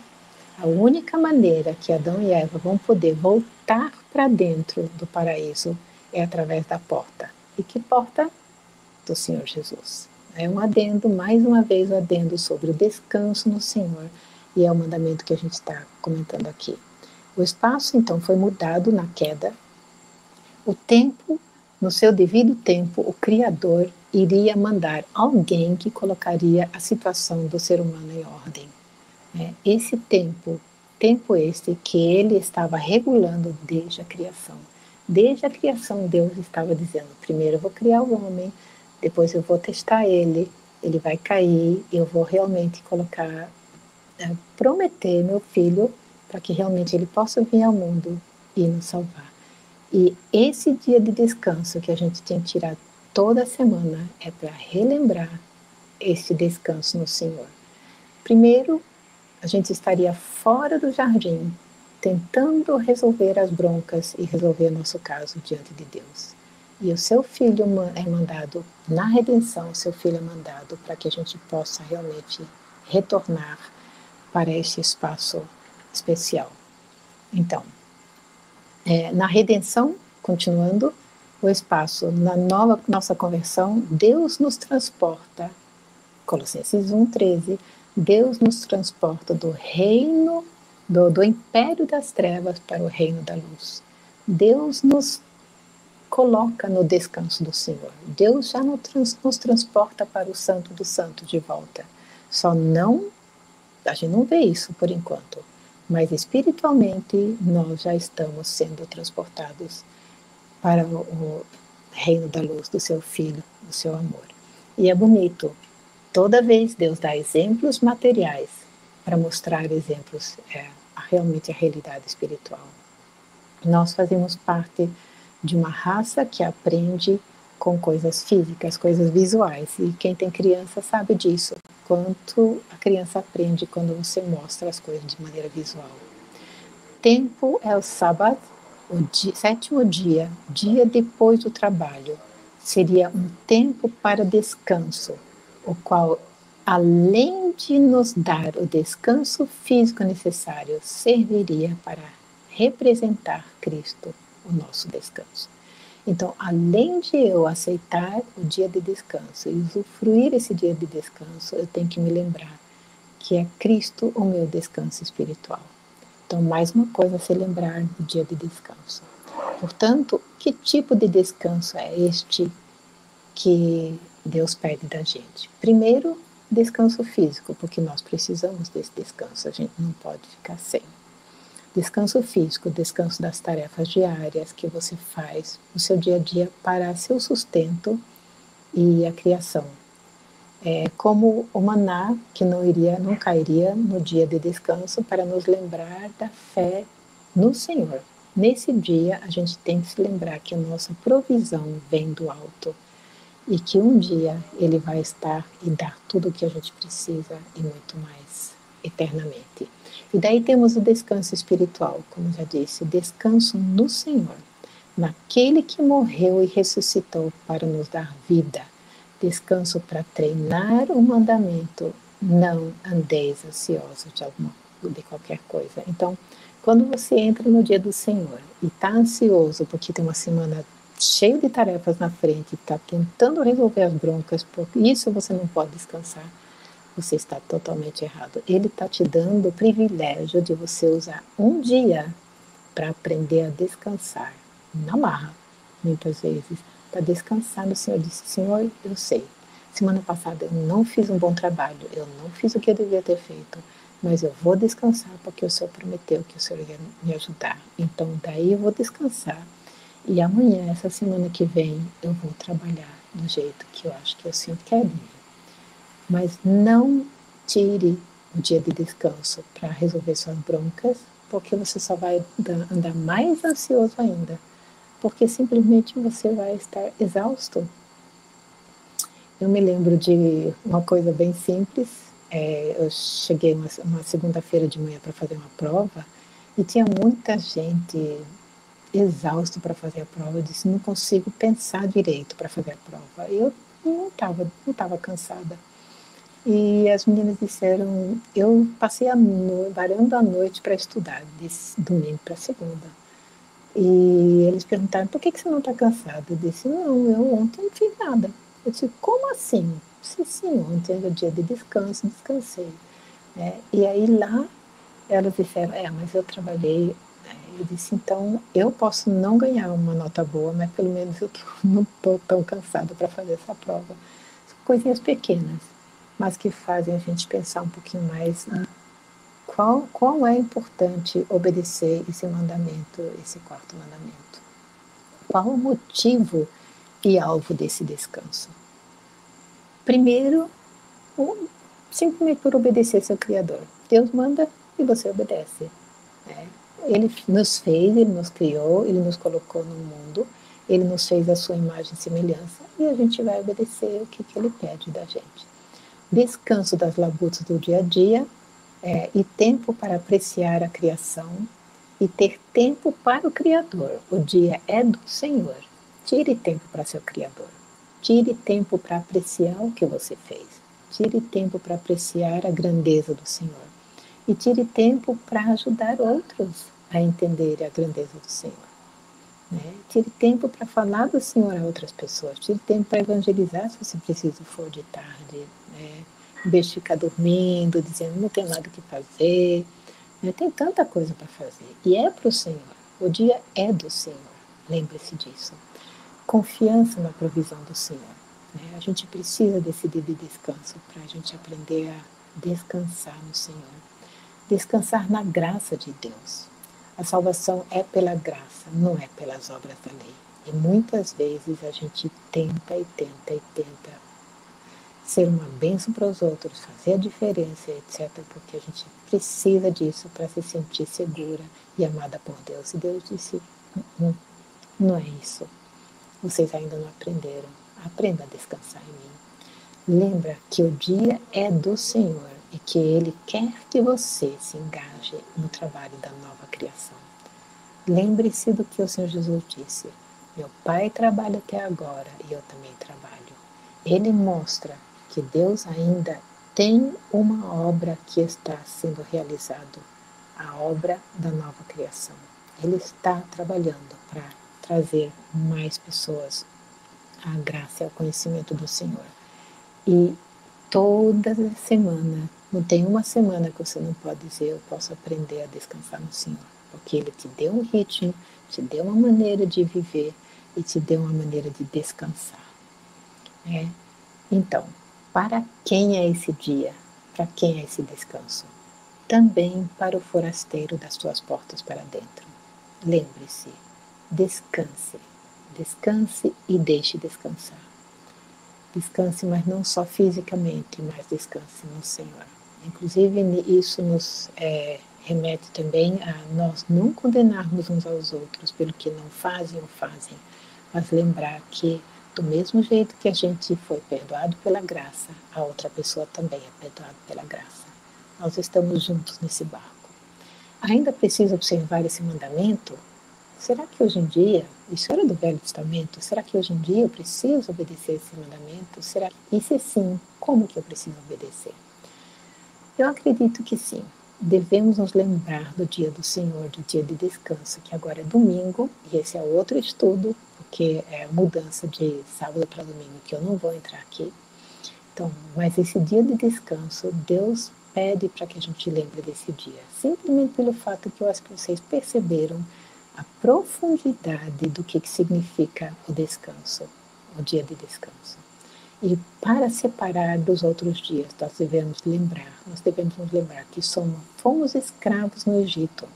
a única maneira que Adão e Eva vão poder voltar para dentro do paraíso é através da porta. E que porta? Do Senhor Jesus. É um adendo, mais uma vez, um adendo sobre o descanso no Senhor, e é o mandamento que a gente está comentando aqui. O espaço, então, foi mudado na queda. O tempo, no seu devido tempo, o Criador iria mandar alguém que colocaria a situação do ser humano em ordem. É, esse tempo, tempo este que ele estava regulando desde a criação. Desde a criação, Deus estava dizendo: primeiro eu vou criar o homem, depois eu vou testar ele, ele vai cair, eu vou realmente colocar, é, prometer meu filho para que realmente ele possa vir ao mundo e nos salvar. E esse dia de descanso que a gente tem que tirar toda semana é para relembrar esse descanso no Senhor. Primeiro, a gente estaria fora do jardim, tentando resolver as broncas e resolver nosso caso diante de Deus. E o seu filho é mandado na redenção, o seu filho é mandado para que a gente possa realmente retornar para esse espaço especial. Então, é, na redenção, continuando o espaço, na nova nossa conversão, Deus nos transporta, Colossenses 1,13, Deus nos transporta do reino, do, do império das trevas para o reino da luz. Deus nos coloca no descanso do Senhor. Deus já nos, trans, nos transporta para o Santo do Santo de volta. Só não, a gente não vê isso por enquanto, mas espiritualmente nós já estamos sendo transportados para o, o reino da luz do seu Filho, do seu amor. E é bonito, toda vez Deus dá exemplos materiais para mostrar exemplos, é, realmente a realidade espiritual. Nós fazemos parte de uma raça que aprende com coisas físicas, coisas visuais. E quem tem criança sabe disso, quanto a criança aprende quando você mostra as coisas de maneira visual. Tempo é o sábado, o dia, sétimo dia, dia depois do trabalho. Seria um tempo para descanso, o qual, além de nos dar o descanso físico necessário, serviria para representar Cristo o nosso descanso. Então, além de eu aceitar o dia de descanso e usufruir esse dia de descanso, eu tenho que me lembrar que é Cristo o meu descanso espiritual. Então, mais uma coisa a se lembrar do dia de descanso. Portanto, que tipo de descanso é este que Deus pede da gente? Primeiro, descanso físico, porque nós precisamos desse descanso, a gente não pode ficar sem. Descanso físico, descanso das tarefas diárias que você faz no seu dia a dia para seu sustento e a criação. É como o maná que não iria, não cairia no dia de descanso para nos lembrar da fé no Senhor. Nesse dia a gente tem que se lembrar que a nossa provisão vem do alto e que um dia ele vai estar e dar tudo o que a gente precisa e muito mais eternamente. E daí temos o descanso espiritual, como já disse, descanso no Senhor, naquele que morreu e ressuscitou para nos dar vida. Descanso para treinar o mandamento, não andeis ansiosos de, alguma, de qualquer coisa. Então, quando você entra no dia do Senhor e está ansioso porque tem uma semana cheia de tarefas na frente, está tentando resolver as broncas, por isso você não pode descansar você está totalmente errado. Ele está te dando o privilégio de você usar um dia para aprender a descansar na marra, muitas vezes, para descansar no Senhor. Disse, Senhor, eu sei. Semana passada eu não fiz um bom trabalho, eu não fiz o que eu devia ter feito, mas eu vou descansar porque o Senhor prometeu que o Senhor ia me ajudar. Então, daí eu vou descansar. E amanhã, essa semana que vem, eu vou trabalhar do jeito que eu acho que eu sinto que é mas não tire o dia de descanso para resolver suas broncas, porque você só vai andar mais ansioso ainda, porque simplesmente você vai estar exausto. Eu me lembro de uma coisa bem simples. É, eu cheguei uma, uma segunda-feira de manhã para fazer uma prova e tinha muita gente exausto para fazer a prova. Eu disse: não consigo pensar direito para fazer a prova. Eu não estava não tava cansada. E as meninas disseram, eu passei a noite, varando a noite para estudar, desse domingo para segunda. E eles perguntaram, por que, que você não está cansada? Eu disse, não, eu ontem não fiz nada. Eu disse, como assim? Sim, sim, ontem era dia de descanso, descansei. É, e aí lá, elas disseram, é, mas eu trabalhei. Eu disse, então, eu posso não ganhar uma nota boa, mas pelo menos eu tô, [laughs] não estou tão cansada para fazer essa prova. São coisinhas pequenas mas que fazem a gente pensar um pouquinho mais né? qual, qual é importante obedecer esse mandamento, esse quarto mandamento. Qual o motivo e alvo desse descanso? Primeiro, um, simplesmente por obedecer seu Criador. Deus manda e você obedece. Né? Ele nos fez, ele nos criou, ele nos colocou no mundo, ele nos fez a sua imagem e semelhança e a gente vai obedecer o que, que ele pede da gente descanso das labutas do dia a dia é, e tempo para apreciar a criação e ter tempo para o Criador. O dia é do Senhor. Tire tempo para seu Criador. Tire tempo para apreciar o que você fez. Tire tempo para apreciar a grandeza do Senhor. E tire tempo para ajudar outros a entender a grandeza do Senhor. Né? Tire tempo para falar do Senhor a outras pessoas. Tire tempo para evangelizar se você precisa for de tarde. Né? Em vez de ficar dormindo, dizendo não tenho nada que fazer. Né? Tem tanta coisa para fazer. E é para o Senhor. O dia é do Senhor. Lembre-se disso. Confiança na provisão do Senhor. Né? A gente precisa desse dia de descanso para a gente aprender a descansar no Senhor. Descansar na graça de Deus. A salvação é pela graça, não é pelas obras da lei. E muitas vezes a gente tenta e tenta e tenta ser uma bênção para os outros, fazer a diferença, etc., porque a gente precisa disso para se sentir segura e amada por Deus. E Deus disse: hum, hum, não é isso. Vocês ainda não aprenderam. Aprenda a descansar em mim. Lembra que o dia é do Senhor e que Ele quer que você se engaje no trabalho da nova criação. Lembre-se do que o Senhor Jesus disse: Meu Pai trabalha até agora e eu também trabalho. Ele mostra que Deus ainda tem uma obra que está sendo realizada, a obra da nova criação. Ele está trabalhando para trazer mais pessoas à graça e ao conhecimento do Senhor. E toda semana não tem uma semana que você não pode dizer eu posso aprender a descansar no Senhor, porque Ele te deu um ritmo, te deu uma maneira de viver e te deu uma maneira de descansar. É? Então, para quem é esse dia? Para quem é esse descanso? Também para o forasteiro das suas portas para dentro. Lembre-se, descanse, descanse e deixe descansar. Descanse, mas não só fisicamente, mas descanse no Senhor. Inclusive, isso nos é, remete também a nós não condenarmos uns aos outros pelo que não fazem ou fazem, mas lembrar que, do mesmo jeito que a gente foi perdoado pela graça, a outra pessoa também é perdoada pela graça. Nós estamos juntos nesse barco. Ainda precisa observar esse mandamento? Será que hoje em dia, isso era do Velho Testamento, será que hoje em dia eu preciso obedecer esse mandamento? Será? E se sim, como que eu preciso obedecer? Eu acredito que sim. Devemos nos lembrar do dia do Senhor, do dia de descanso, que agora é domingo, e esse é outro estudo, porque é mudança de sábado para domingo, que eu não vou entrar aqui. Então, mas esse dia de descanso, Deus pede para que a gente lembre desse dia, simplesmente pelo fato que eu acho que vocês perceberam a profundidade do que, que significa o descanso, o dia de descanso. E para separar dos outros dias, nós devemos lembrar, nós devemos nos lembrar que somos, fomos escravos no Egito.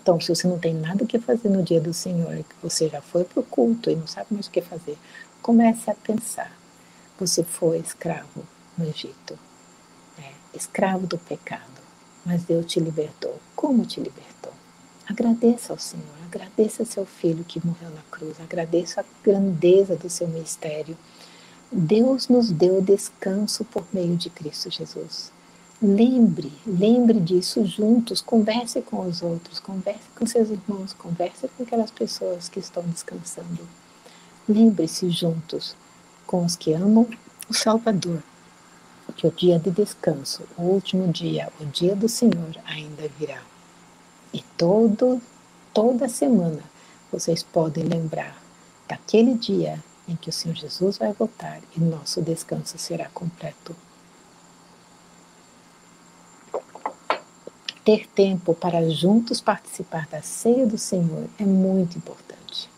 Então, se você não tem nada que fazer no dia do Senhor, que você já foi para o culto e não sabe mais o que fazer, comece a pensar. Você foi escravo no Egito, é, escravo do pecado, mas Deus te libertou. Como te libertou? Agradeça ao Senhor, agradeça ao seu filho que morreu na cruz, agradeça a grandeza do seu mistério Deus nos deu descanso por meio de Cristo Jesus. Lembre, lembre disso juntos, converse com os outros, converse com seus irmãos, converse com aquelas pessoas que estão descansando. Lembre-se juntos com os que amam o Salvador, que o dia de descanso, o último dia, o dia do Senhor ainda virá. E todo, toda semana vocês podem lembrar daquele dia em que o Senhor Jesus vai voltar e nosso descanso será completo. Ter tempo para juntos participar da ceia do Senhor é muito importante.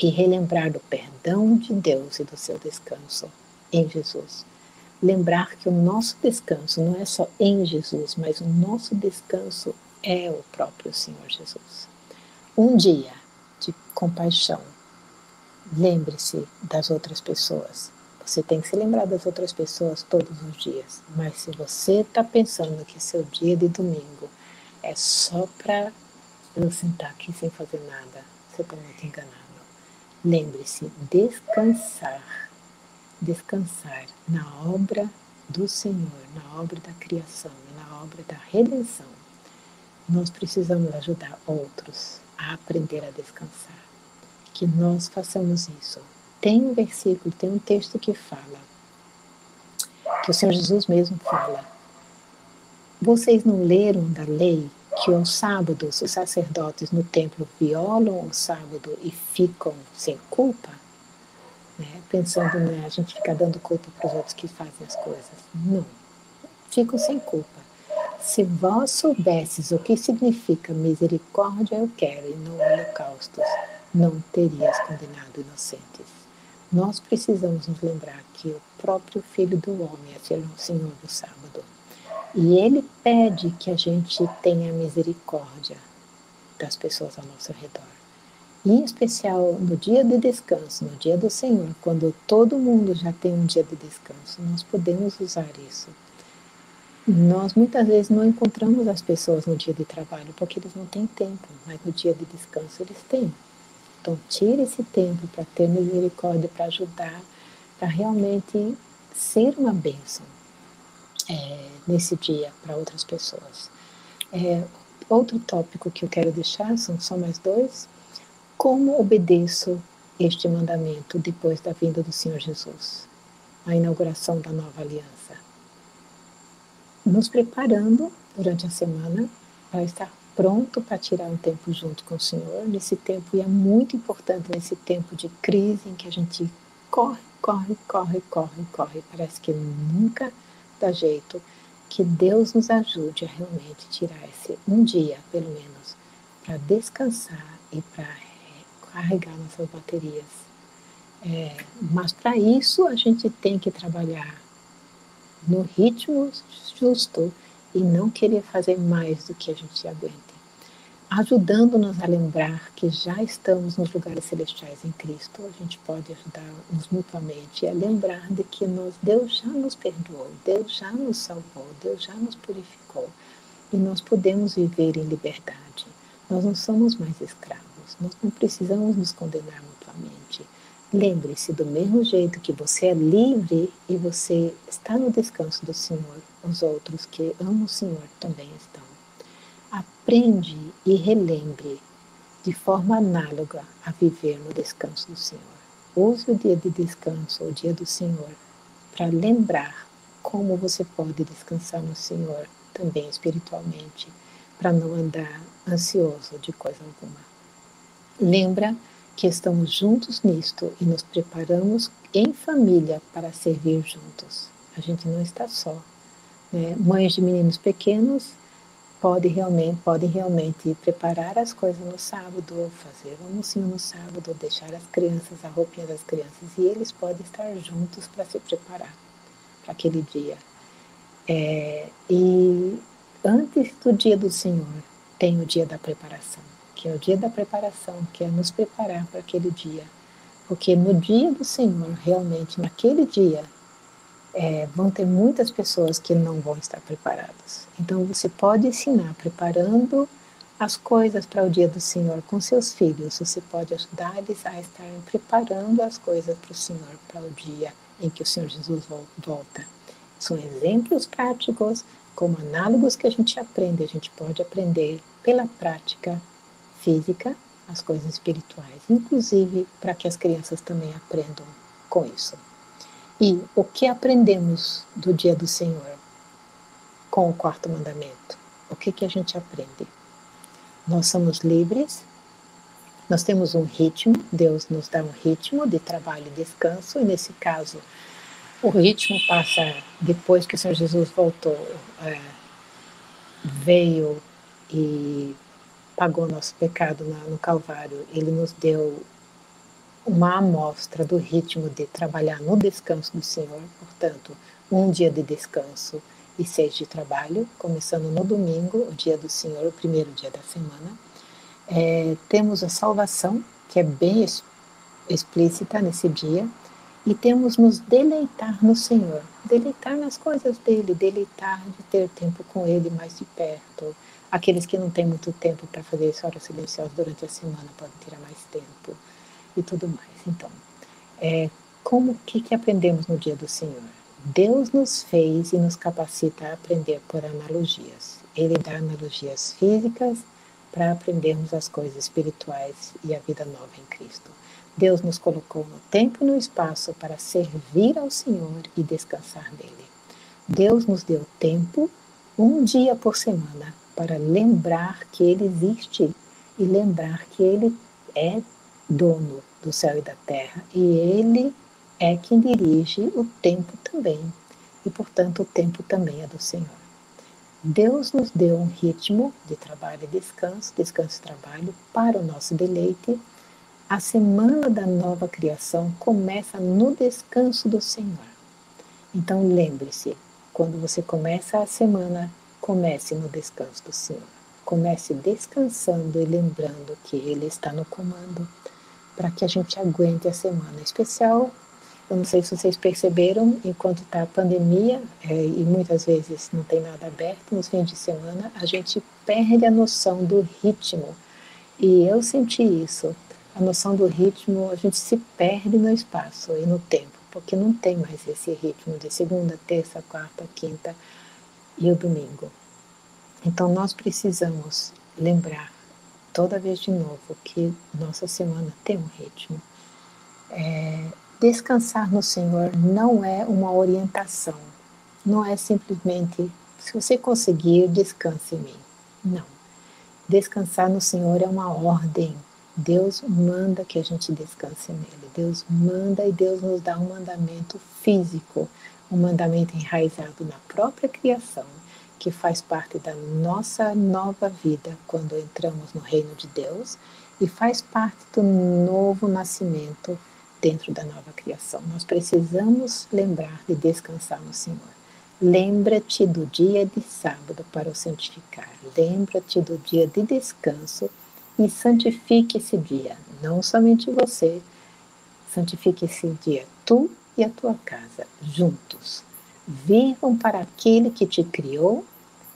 E relembrar do perdão de Deus e do seu descanso em Jesus. Lembrar que o nosso descanso não é só em Jesus, mas o nosso descanso é o próprio Senhor Jesus. Um dia de compaixão, Lembre-se das outras pessoas. Você tem que se lembrar das outras pessoas todos os dias. Mas se você está pensando que seu dia de domingo é só para eu sentar aqui sem fazer nada, você está muito enganado. Lembre-se, descansar, descansar na obra do Senhor, na obra da criação, na obra da redenção. Nós precisamos ajudar outros a aprender a descansar que nós façamos isso. Tem um versículo, tem um texto que fala, que o Senhor Jesus mesmo fala, vocês não leram da lei que aos sábados os sacerdotes no templo violam o sábado e ficam sem culpa? Né? Pensando, né, a gente fica dando culpa para os outros que fazem as coisas. Não, ficam sem culpa. Se vós soubesses o que significa misericórdia eu quero e não holocaustos, não terias condenado inocentes. Nós precisamos nos lembrar que o próprio Filho do Homem é o Senhor do sábado. E ele pede que a gente tenha misericórdia das pessoas ao nosso redor. Em especial no dia de descanso, no dia do Senhor, quando todo mundo já tem um dia de descanso, nós podemos usar isso nós muitas vezes não encontramos as pessoas no dia de trabalho porque eles não têm tempo, mas no dia de descanso eles têm. Então, tire esse tempo para ter misericórdia, para ajudar, para realmente ser uma bênção é, nesse dia para outras pessoas. É, outro tópico que eu quero deixar, são só mais dois. Como obedeço este mandamento depois da vinda do Senhor Jesus? A inauguração da nova aliança nos preparando durante a semana para estar pronto para tirar um tempo junto com o Senhor. Nesse tempo, e é muito importante nesse tempo de crise em que a gente corre, corre, corre, corre, corre, parece que nunca dá jeito. Que Deus nos ajude a realmente tirar esse um dia, pelo menos, para descansar e para carregar nossas baterias. É, mas para isso a gente tem que trabalhar no ritmo justo e não querer fazer mais do que a gente aguente, ajudando-nos a lembrar que já estamos nos lugares celestiais em Cristo. A gente pode ajudar-nos mutuamente a lembrar de que nós, Deus já nos perdoou, Deus já nos salvou, Deus já nos purificou e nós podemos viver em liberdade. Nós não somos mais escravos, nós não precisamos nos condenar. Lembre-se, do mesmo jeito que você é livre e você está no descanso do Senhor, os outros que amam o Senhor também estão. Aprende e relembre de forma análoga a viver no descanso do Senhor. Use o dia de descanso, o dia do Senhor, para lembrar como você pode descansar no Senhor também espiritualmente, para não andar ansioso de coisa alguma. Lembra que estamos juntos nisto e nos preparamos em família para servir juntos. A gente não está só. Né? Mães de meninos pequenos podem realmente, podem realmente preparar as coisas no sábado, fazer um almocinho no sábado, deixar as crianças, a roupinha das crianças, e eles podem estar juntos para se preparar para aquele dia. É, e antes do dia do Senhor, tem o dia da preparação que é o dia da preparação, que é nos preparar para aquele dia. Porque no dia do Senhor, realmente, naquele dia, é, vão ter muitas pessoas que não vão estar preparadas. Então você pode ensinar preparando as coisas para o dia do Senhor com seus filhos. Você pode ajudar eles a estarem preparando as coisas para o Senhor, para o dia em que o Senhor Jesus volta. São exemplos práticos, como análogos que a gente aprende. A gente pode aprender pela prática física, as coisas espirituais, inclusive para que as crianças também aprendam com isso. E o que aprendemos do dia do Senhor com o quarto mandamento? O que, que a gente aprende? Nós somos livres, nós temos um ritmo, Deus nos dá um ritmo de trabalho e descanso, e nesse caso, o ritmo passa depois que o Senhor Jesus voltou, é, veio e pagou nosso pecado no Calvário, ele nos deu uma amostra do ritmo de trabalhar no descanso do Senhor, portanto, um dia de descanso e seis de trabalho, começando no domingo, o dia do Senhor, o primeiro dia da semana. É, temos a salvação, que é bem explícita nesse dia, e temos nos deleitar no Senhor, deleitar nas coisas dele, deleitar de ter tempo com ele mais de perto, Aqueles que não têm muito tempo para fazer esse hora silenciosa durante a semana podem tirar mais tempo e tudo mais. Então, é, como que, que aprendemos no dia do Senhor? Deus nos fez e nos capacita a aprender por analogias. Ele dá analogias físicas para aprendermos as coisas espirituais e a vida nova em Cristo. Deus nos colocou no tempo e no espaço para servir ao Senhor e descansar nele. Deus nos deu tempo um dia por semana para lembrar que Ele existe e lembrar que Ele é dono do céu e da terra e Ele é quem dirige o tempo também e, portanto, o tempo também é do Senhor. Deus nos deu um ritmo de trabalho e descanso, descanso e trabalho para o nosso deleite. A semana da nova criação começa no descanso do Senhor. Então lembre-se, quando você começa a semana, comece no descanso do Senhor. Comece descansando e lembrando que Ele está no comando para que a gente aguente a semana especial eu não sei se vocês perceberam, enquanto está a pandemia, é, e muitas vezes não tem nada aberto nos fins de semana, a gente perde a noção do ritmo. E eu senti isso. A noção do ritmo, a gente se perde no espaço e no tempo, porque não tem mais esse ritmo de segunda, terça, quarta, quinta e o domingo. Então nós precisamos lembrar toda vez de novo que nossa semana tem um ritmo. É, Descansar no Senhor não é uma orientação, não é simplesmente se você conseguir, descanse em mim. Não. Descansar no Senhor é uma ordem. Deus manda que a gente descanse nele. Deus manda e Deus nos dá um mandamento físico, um mandamento enraizado na própria criação, que faz parte da nossa nova vida quando entramos no reino de Deus e faz parte do novo nascimento dentro da nova criação. Nós precisamos lembrar de descansar no Senhor. Lembra-te do dia de sábado para o santificar. Lembra-te do dia de descanso e santifique esse dia. Não somente você, santifique esse dia tu e a tua casa, juntos. Vivam para aquele que te criou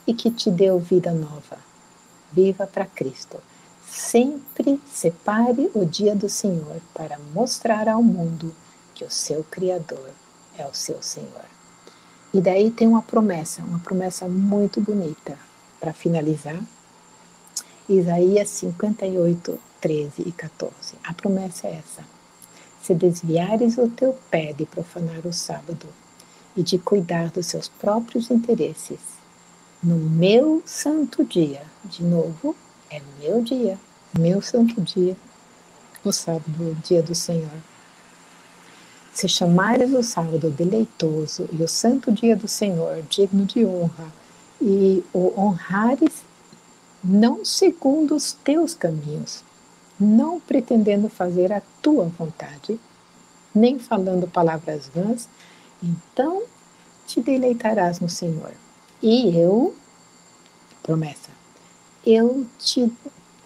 e que te deu vida nova. Viva para Cristo. Sempre separe o dia do Senhor para mostrar ao mundo que o seu Criador é o seu Senhor. E daí tem uma promessa, uma promessa muito bonita para finalizar. Isaías 58, 13 e 14. A promessa é essa: Se desviares o teu pé de profanar o sábado e de cuidar dos seus próprios interesses, no meu santo dia, de novo, é meu dia, meu santo dia, o sábado, o dia do Senhor. Se chamares o sábado deleitoso e o santo dia do Senhor digno de honra, e o honrares não segundo os teus caminhos, não pretendendo fazer a tua vontade, nem falando palavras vãs, então te deleitarás no Senhor. E eu, promessa, eu te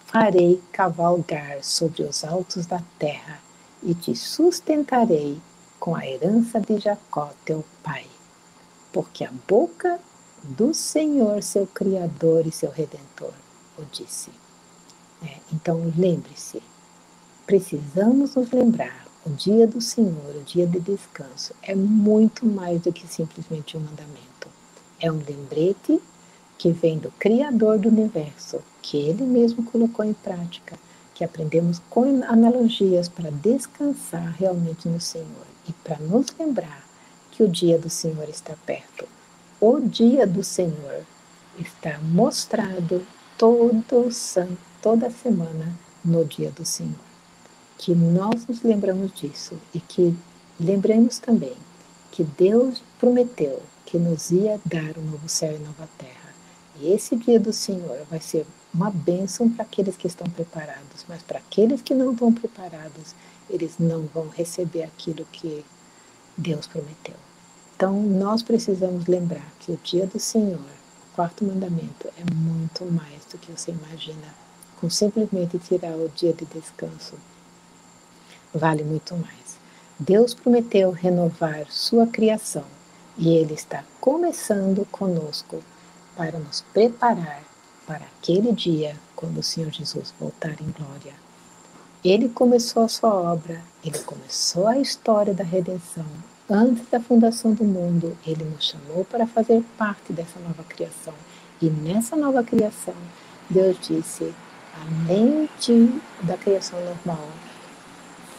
farei cavalgar sobre os altos da terra e te sustentarei com a herança de Jacó, teu pai. Porque a boca do Senhor, seu Criador e seu Redentor, o disse. É, então lembre-se, precisamos nos lembrar: o dia do Senhor, o dia de descanso, é muito mais do que simplesmente um mandamento. É um lembrete que vem do Criador do universo, que Ele mesmo colocou em prática, que aprendemos com analogias para descansar realmente no Senhor e para nos lembrar que o dia do Senhor está perto. O dia do Senhor está mostrado todo santo, toda semana no dia do Senhor. Que nós nos lembramos disso e que lembremos também que Deus prometeu que nos ia dar um novo céu e nova terra e esse dia do Senhor vai ser uma bênção para aqueles que estão preparados, mas para aqueles que não estão preparados, eles não vão receber aquilo que Deus prometeu. Então, nós precisamos lembrar que o dia do Senhor, o quarto mandamento, é muito mais do que você imagina. Com simplesmente tirar o dia de descanso, vale muito mais. Deus prometeu renovar sua criação e Ele está começando conosco para nos preparar para aquele dia quando o Senhor Jesus voltar em glória. Ele começou a sua obra, ele começou a história da redenção. Antes da fundação do mundo, ele nos chamou para fazer parte dessa nova criação. E nessa nova criação, Deus disse: além de, da criação normal,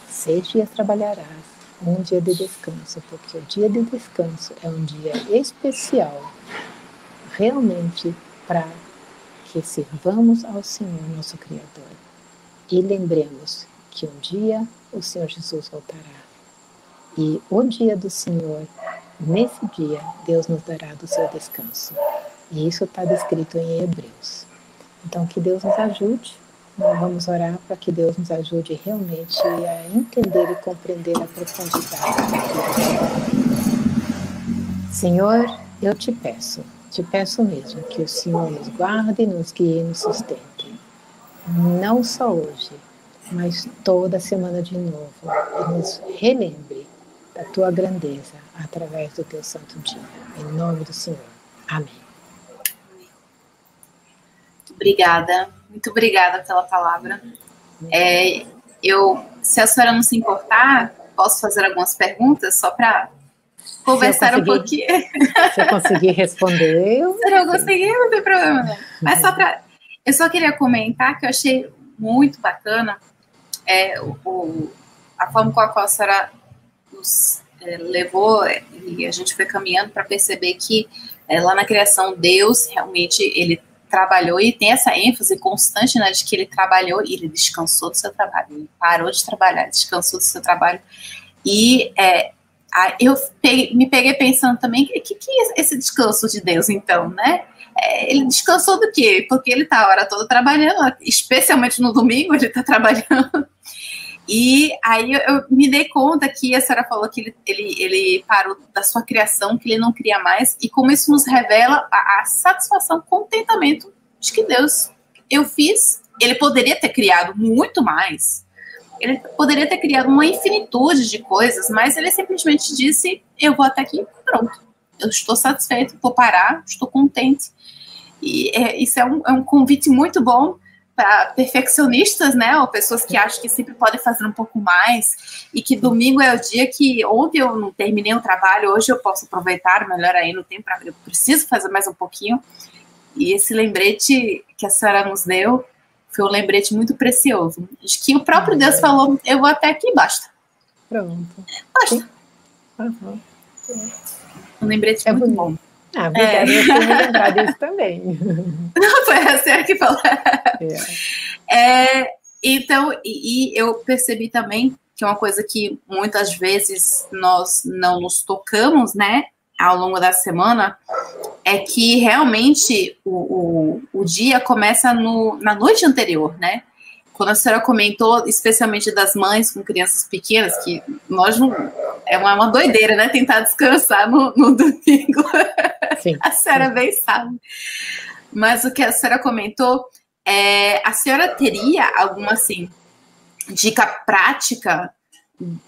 seis dias trabalharás, um dia de descanso, porque o dia de descanso é um dia especial realmente para que sirvamos ao Senhor, nosso Criador. E lembremos que um dia o Senhor Jesus voltará. E o dia do Senhor, nesse dia, Deus nos dará do seu descanso. E isso está descrito em Hebreus. Então, que Deus nos ajude. Nós vamos orar para que Deus nos ajude realmente a entender e compreender a profundidade. Senhor, eu te peço, te peço mesmo que o Senhor nos guarde, nos guie e nos sustente. Não só hoje, mas toda semana de novo. E nos relembre da tua grandeza através do teu santo dia. Em nome do Senhor. Amém. Obrigada, muito obrigada pela palavra. É, eu, se a senhora não se importar, posso fazer algumas perguntas só para conversar um pouquinho. [laughs] Se eu conseguir responder. Eu... Se eu não conseguir, não tem problema. Não. Mas só para. Eu só queria comentar que eu achei muito bacana é, o, a forma com a qual a senhora nos é, levou e a gente foi caminhando para perceber que é, lá na criação Deus realmente ele trabalhou e tem essa ênfase constante né, de que ele trabalhou e ele descansou do seu trabalho, ele parou de trabalhar, descansou do seu trabalho e é, eu peguei, me peguei pensando também que, que, que é esse descanso de Deus então, né? É, ele descansou do quê? Porque ele está a hora toda trabalhando, especialmente no domingo ele está trabalhando e aí eu, me dei conta que a senhora falou que ele, ele, ele parou da sua criação, que ele não cria mais, e como isso nos revela a, a satisfação, contentamento de que Deus, eu fiz, ele poderia ter criado muito mais, ele poderia ter criado uma infinitude de coisas, mas ele simplesmente disse: Eu vou até aqui, pronto. Eu estou satisfeito, vou parar, estou contente. E é, isso é um, é um convite muito bom para perfeccionistas, né, ou pessoas que acham que sempre podem fazer um pouco mais e que domingo é o dia que ontem eu não terminei o trabalho, hoje eu posso aproveitar melhor aí no tempo, eu preciso fazer mais um pouquinho. E esse lembrete que a senhora nos deu foi um lembrete muito precioso, de que o próprio Deus falou, eu vou até aqui, basta. Pronto. Basta. Uhum. Um lembrete é muito bonito. bom. Ah, obrigada é. por me lembrar disso também. [laughs] Não, foi a senhora que falou. É. É, então, e, e eu percebi também que é uma coisa que muitas vezes nós não nos tocamos, né, ao longo da semana, é que realmente o, o, o dia começa no, na noite anterior, né? Quando a senhora comentou, especialmente das mães com crianças pequenas, que nós não. É uma, uma doideira, né? Tentar descansar no, no [laughs] domingo. Sim. a senhora bem sabe. Mas o que a senhora comentou, é, a senhora teria alguma, assim, dica prática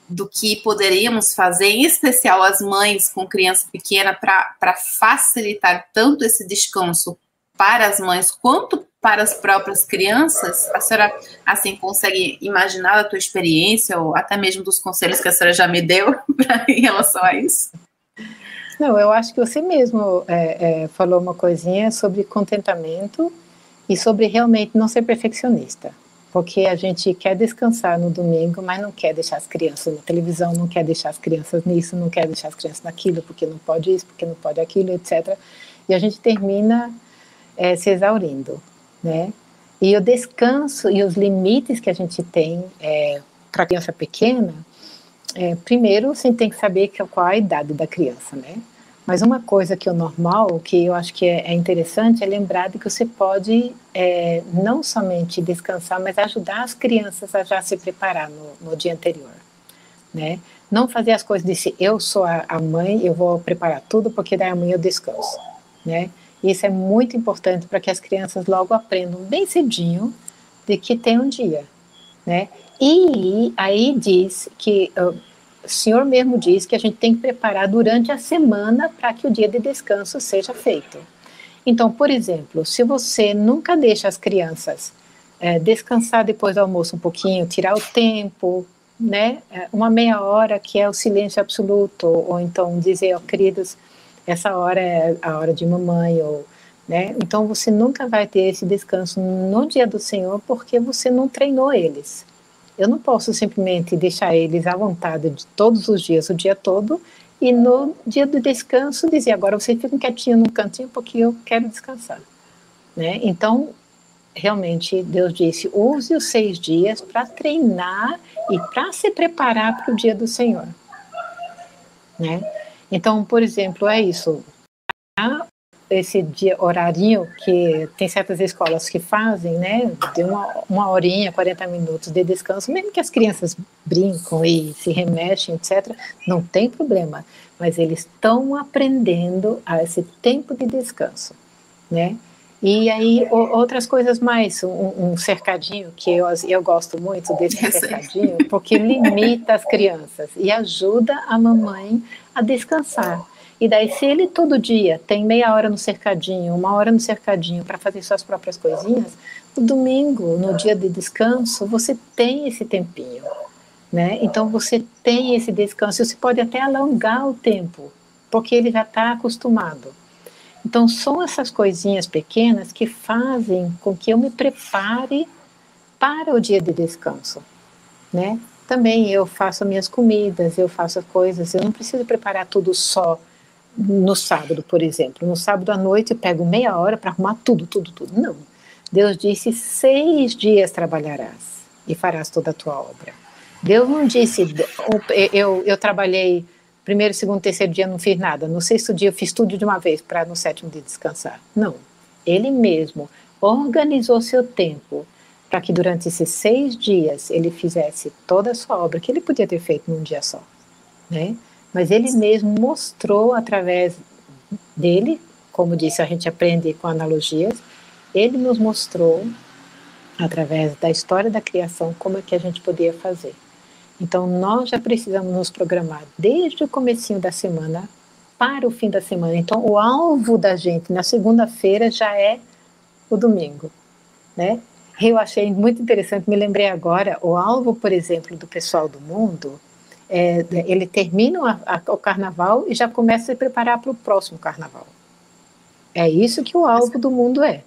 do que poderíamos fazer, em especial as mães com criança pequena, para facilitar tanto esse descanso para as mães quanto para as próprias crianças? A senhora, assim, consegue imaginar a tua experiência ou até mesmo dos conselhos que a senhora já me deu [laughs] em relação a isso? Não, eu acho que você mesmo é, é, falou uma coisinha sobre contentamento e sobre realmente não ser perfeccionista. Porque a gente quer descansar no domingo, mas não quer deixar as crianças na televisão, não quer deixar as crianças nisso, não quer deixar as crianças naquilo, porque não pode isso, porque não pode aquilo, etc. E a gente termina é, se exaurindo né? E o descanso e os limites que a gente tem é, para criança pequena, é, primeiro você tem que saber qual a idade da criança, né? Mas uma coisa que é normal, que eu acho que é, é interessante, é lembrar de que você pode é, não somente descansar, mas ajudar as crianças a já se preparar no, no dia anterior, né? Não fazer as coisas de se eu sou a, a mãe, eu vou preparar tudo porque daí amanhã eu descanso, né? Isso é muito importante para que as crianças logo aprendam bem cedinho de que tem um dia, né? E aí diz que uh, o senhor mesmo diz que a gente tem que preparar durante a semana para que o dia de descanso seja feito. Então, por exemplo, se você nunca deixa as crianças é, descansar depois do almoço um pouquinho, tirar o tempo, né, é, uma meia hora que é o silêncio absoluto, ou então dizer, ó, queridos, essa hora é a hora de mamãe ou né? Então você nunca vai ter esse descanso no dia do Senhor porque você não treinou eles. Eu não posso simplesmente deixar eles à vontade de todos os dias, o dia todo, E no dia do descanso dizia, agora vocês ficam quietinhos num cantinho porque eu quero descansar. Né? Então, realmente, Deus disse, use os seis dias para treinar e para se preparar para o dia do Senhor. Né? Então, por exemplo, é isso esse dia, horarinho que tem certas escolas que fazem, né, de uma, uma horinha, 40 minutos de descanso, mesmo que as crianças brincam e se remexem, etc., não tem problema, mas eles estão aprendendo a esse tempo de descanso, né, e aí, o, outras coisas mais, um, um, cercadinho, que eu, eu gosto muito desse [laughs] cercadinho, porque limita as crianças e ajuda a mamãe a descansar. E daí, se ele todo dia tem meia hora no cercadinho, uma hora no cercadinho para fazer suas próprias coisinhas, no domingo, no dia de descanso, você tem esse tempinho, né? Então você tem esse descanso. Você pode até alongar o tempo, porque ele já está acostumado. Então são essas coisinhas pequenas que fazem com que eu me prepare para o dia de descanso, né? Também eu faço minhas comidas, eu faço coisas, eu não preciso preparar tudo só no sábado, por exemplo. No sábado à noite eu pego meia hora para arrumar tudo, tudo, tudo. Não. Deus disse: seis dias trabalharás e farás toda a tua obra. Deus não disse: eu, eu trabalhei primeiro, segundo, terceiro dia, não fiz nada. No sexto dia eu fiz tudo de uma vez para no sétimo dia descansar. Não. Ele mesmo organizou seu tempo para que durante esses seis dias ele fizesse toda a sua obra que ele podia ter feito num dia só, né? mas ele mesmo mostrou através dele, como disse, a gente aprende com analogias, ele nos mostrou através da história da criação como é que a gente podia fazer. Então nós já precisamos nos programar desde o comecinho da semana para o fim da semana. Então o alvo da gente na segunda-feira já é o domingo, né? Eu achei muito interessante, me lembrei agora, o alvo, por exemplo, do pessoal do mundo é, ele termina a, a, o carnaval e já começa a se preparar para o próximo carnaval. É isso que o alvo do mundo é.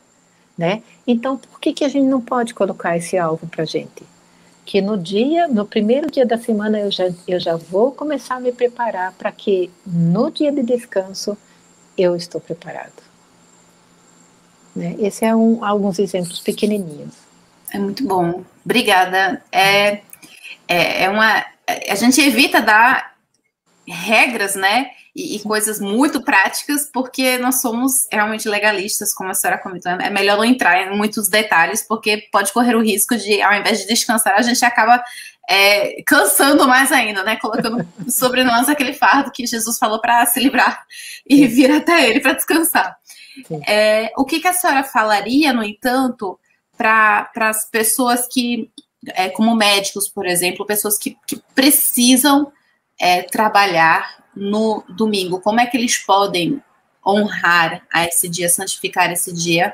Né? Então, por que, que a gente não pode colocar esse alvo para a gente? Que no dia, no primeiro dia da semana, eu já, eu já vou começar a me preparar para que no dia de descanso eu estou preparado. Né? Esse é um, alguns exemplos pequenininhos. É muito bom. Obrigada. É, é, é uma a gente evita dar regras, né? E, e, coisas muito práticas, porque nós somos realmente legalistas, como a senhora comentou. É melhor não entrar em muitos detalhes, porque pode correr o risco de, ao invés de descansar, a gente acaba é, cansando mais ainda, né? Colocando [laughs] sobre nós aquele fardo que Jesus falou para se livrar e vir até ele para descansar. É, o que, que a senhora falaria, no entanto, para as pessoas que é, como médicos, por exemplo, pessoas que, que precisam é, trabalhar no domingo, como é que eles podem honrar a esse dia, santificar esse dia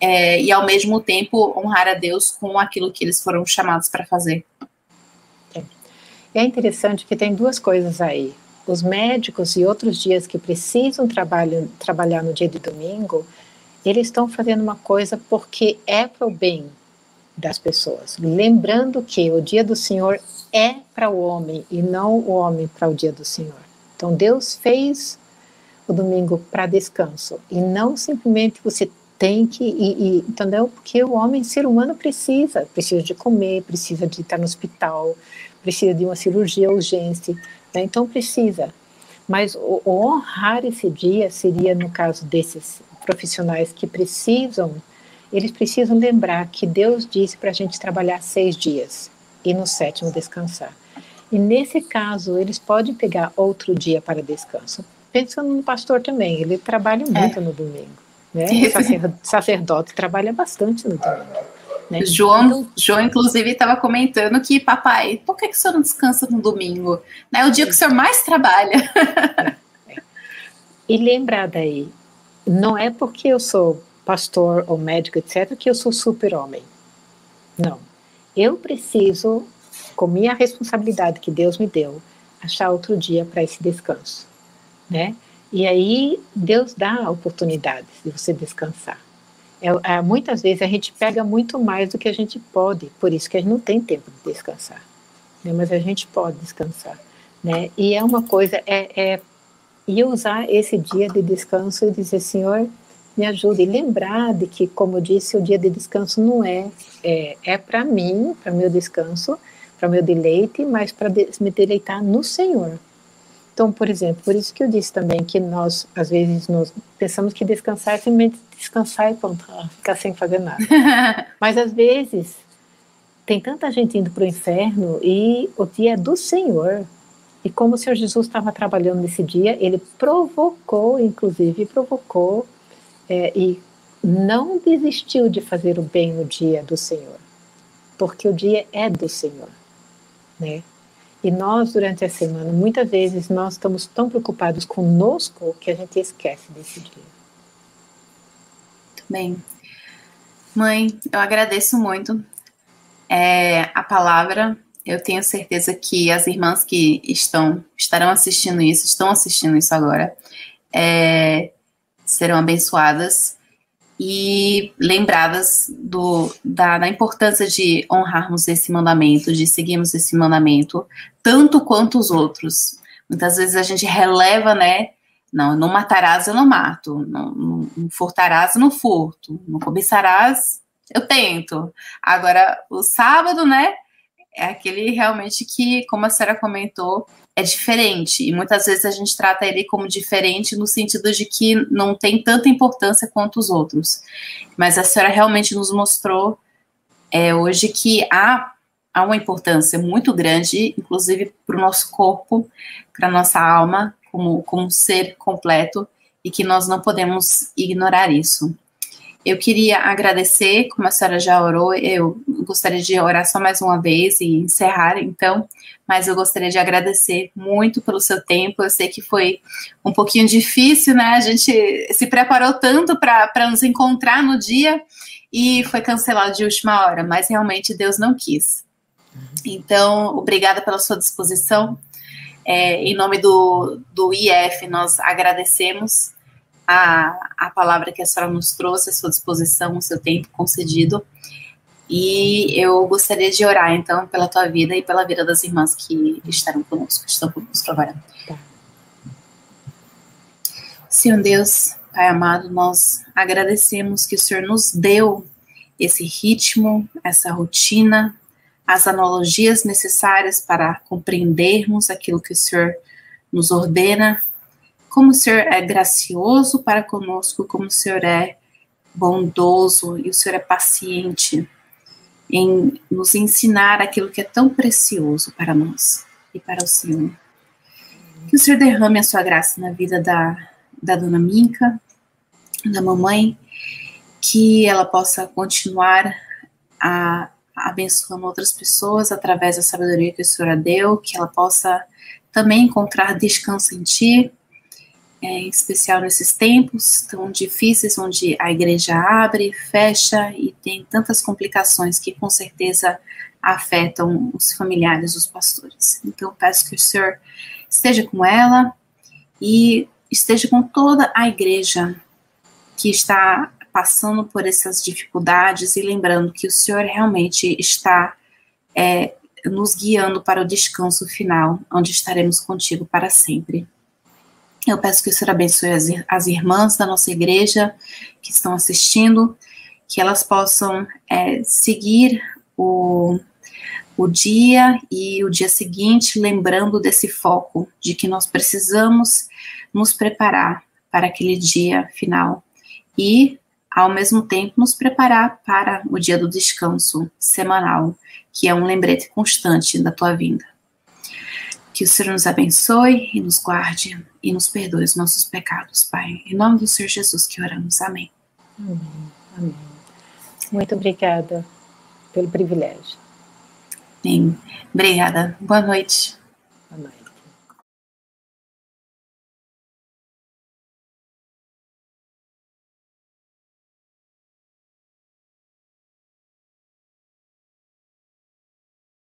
é, e ao mesmo tempo honrar a Deus com aquilo que eles foram chamados para fazer? É. é interessante que tem duas coisas aí. Os médicos e outros dias que precisam trabalho, trabalhar no dia de domingo, eles estão fazendo uma coisa porque é para o bem das pessoas. Lembrando que o dia do Senhor é para o homem e não o homem para o dia do Senhor. Então Deus fez o domingo para descanso e não simplesmente você tem que ir, entendeu? Porque o homem, ser humano precisa, precisa de comer, precisa de estar no hospital, precisa de uma cirurgia urgente, né? então precisa. Mas o, o honrar esse dia seria no caso desses profissionais que precisam eles precisam lembrar que Deus disse para a gente trabalhar seis dias e no sétimo descansar. E nesse caso, eles podem pegar outro dia para descanso. Pensando no pastor também, ele trabalha é. muito é. no domingo. Né? O sacerdote trabalha bastante no domingo. Né? João, então, João, inclusive, estava comentando que, papai, por que, que o senhor não descansa no domingo? É o dia que o senhor mais trabalha. [laughs] E lembrar daí, não é porque eu sou pastor ou médico, etc., que eu sou super-homem. Não. Eu preciso, com minha responsabilidade que Deus me deu, achar outro dia para esse descanso, né? E aí Deus dá oportunidades de você descansar. É, é, muitas vezes a gente pega muito mais do que a gente pode, por isso que a gente não tem tempo de descansar. Né? Mas a gente pode descansar, né? E é uma coisa, é, é e usar esse dia de descanso e dizer, Senhor, me ajude. E lembrar de que, como eu disse, o dia de descanso não é, é, é para mim, para meu descanso, para meu deleite, mas para me deleitar no Senhor. Então, por exemplo, por isso que eu disse também que nós, às vezes, nós pensamos que descansar é simplesmente descansar e pronto, ficar sem fazer nada. [laughs] Mas, às vezes, tem tanta gente indo para o inferno e o dia é do Senhor. E como o Senhor Jesus estava trabalhando nesse dia, ele provocou, inclusive, provocou é, e não desistiu de fazer o bem no dia do Senhor, porque o dia é do Senhor, né? E nós, durante a semana, muitas vezes nós estamos tão preocupados conosco que a gente esquece desse dia. Bem, mãe, eu agradeço muito é, a palavra. Eu tenho certeza que as irmãs que estão estarão assistindo isso, estão assistindo isso agora, é, serão abençoadas e lembradas do, da, da, importância de honrarmos esse mandamento, de seguirmos esse mandamento, tanto quanto os outros. Muitas vezes a gente releva, né? Não, não matarás, eu não mato. Não, não, não furtarás, eu não furto. Não cobiçarás, eu tento. Agora, o sábado, né? É aquele realmente que, como a senhora comentou, é diferente. E muitas vezes a gente trata ele como diferente no sentido de que não tem tanta importância quanto os outros. Mas a senhora realmente nos mostrou é, hoje que há, há uma importância muito grande, inclusive para o nosso corpo, para a nossa alma, como, como ser completo, e que nós não podemos ignorar isso. Eu queria agradecer, como a senhora já orou, eu gostaria de orar só mais uma vez e encerrar, então, mas eu gostaria de agradecer muito pelo seu tempo. Eu sei que foi um pouquinho difícil, né? A gente se preparou tanto para nos encontrar no dia e foi cancelado de última hora, mas realmente Deus não quis. Então, obrigada pela sua disposição. É, em nome do, do IF, nós agradecemos a, a palavra que a senhora nos trouxe, a sua disposição, o seu tempo concedido. E eu gostaria de orar, então, pela tua vida e pela vida das irmãs que estarão conosco, que estão conosco agora. Tá. Senhor Deus, Pai amado, nós agradecemos que o Senhor nos deu esse ritmo, essa rotina, as analogias necessárias para compreendermos aquilo que o Senhor nos ordena como o Senhor é gracioso para conosco, como o Senhor é bondoso e o Senhor é paciente em nos ensinar aquilo que é tão precioso para nós e para o Senhor. Que o Senhor derrame a sua graça na vida da, da dona Minka, da mamãe, que ela possa continuar a, a abençoando outras pessoas através da sabedoria que o Senhor a deu, que ela possa também encontrar descanso em Ti, é, em especial nesses tempos tão difíceis, onde a igreja abre, fecha e tem tantas complicações que com certeza afetam os familiares dos pastores. Então, peço que o Senhor esteja com ela e esteja com toda a igreja que está passando por essas dificuldades e lembrando que o Senhor realmente está é, nos guiando para o descanso final, onde estaremos contigo para sempre. Eu peço que o Senhor abençoe as, as irmãs da nossa igreja que estão assistindo, que elas possam é, seguir o, o dia e o dia seguinte, lembrando desse foco de que nós precisamos nos preparar para aquele dia final e, ao mesmo tempo, nos preparar para o dia do descanso semanal, que é um lembrete constante da tua vinda. Que o Senhor nos abençoe e nos guarde e nos perdoe os nossos pecados, Pai. Em nome do Senhor Jesus que oramos. Amém. Amém. Amém. Muito obrigada pelo privilégio. Obrigada. Boa noite.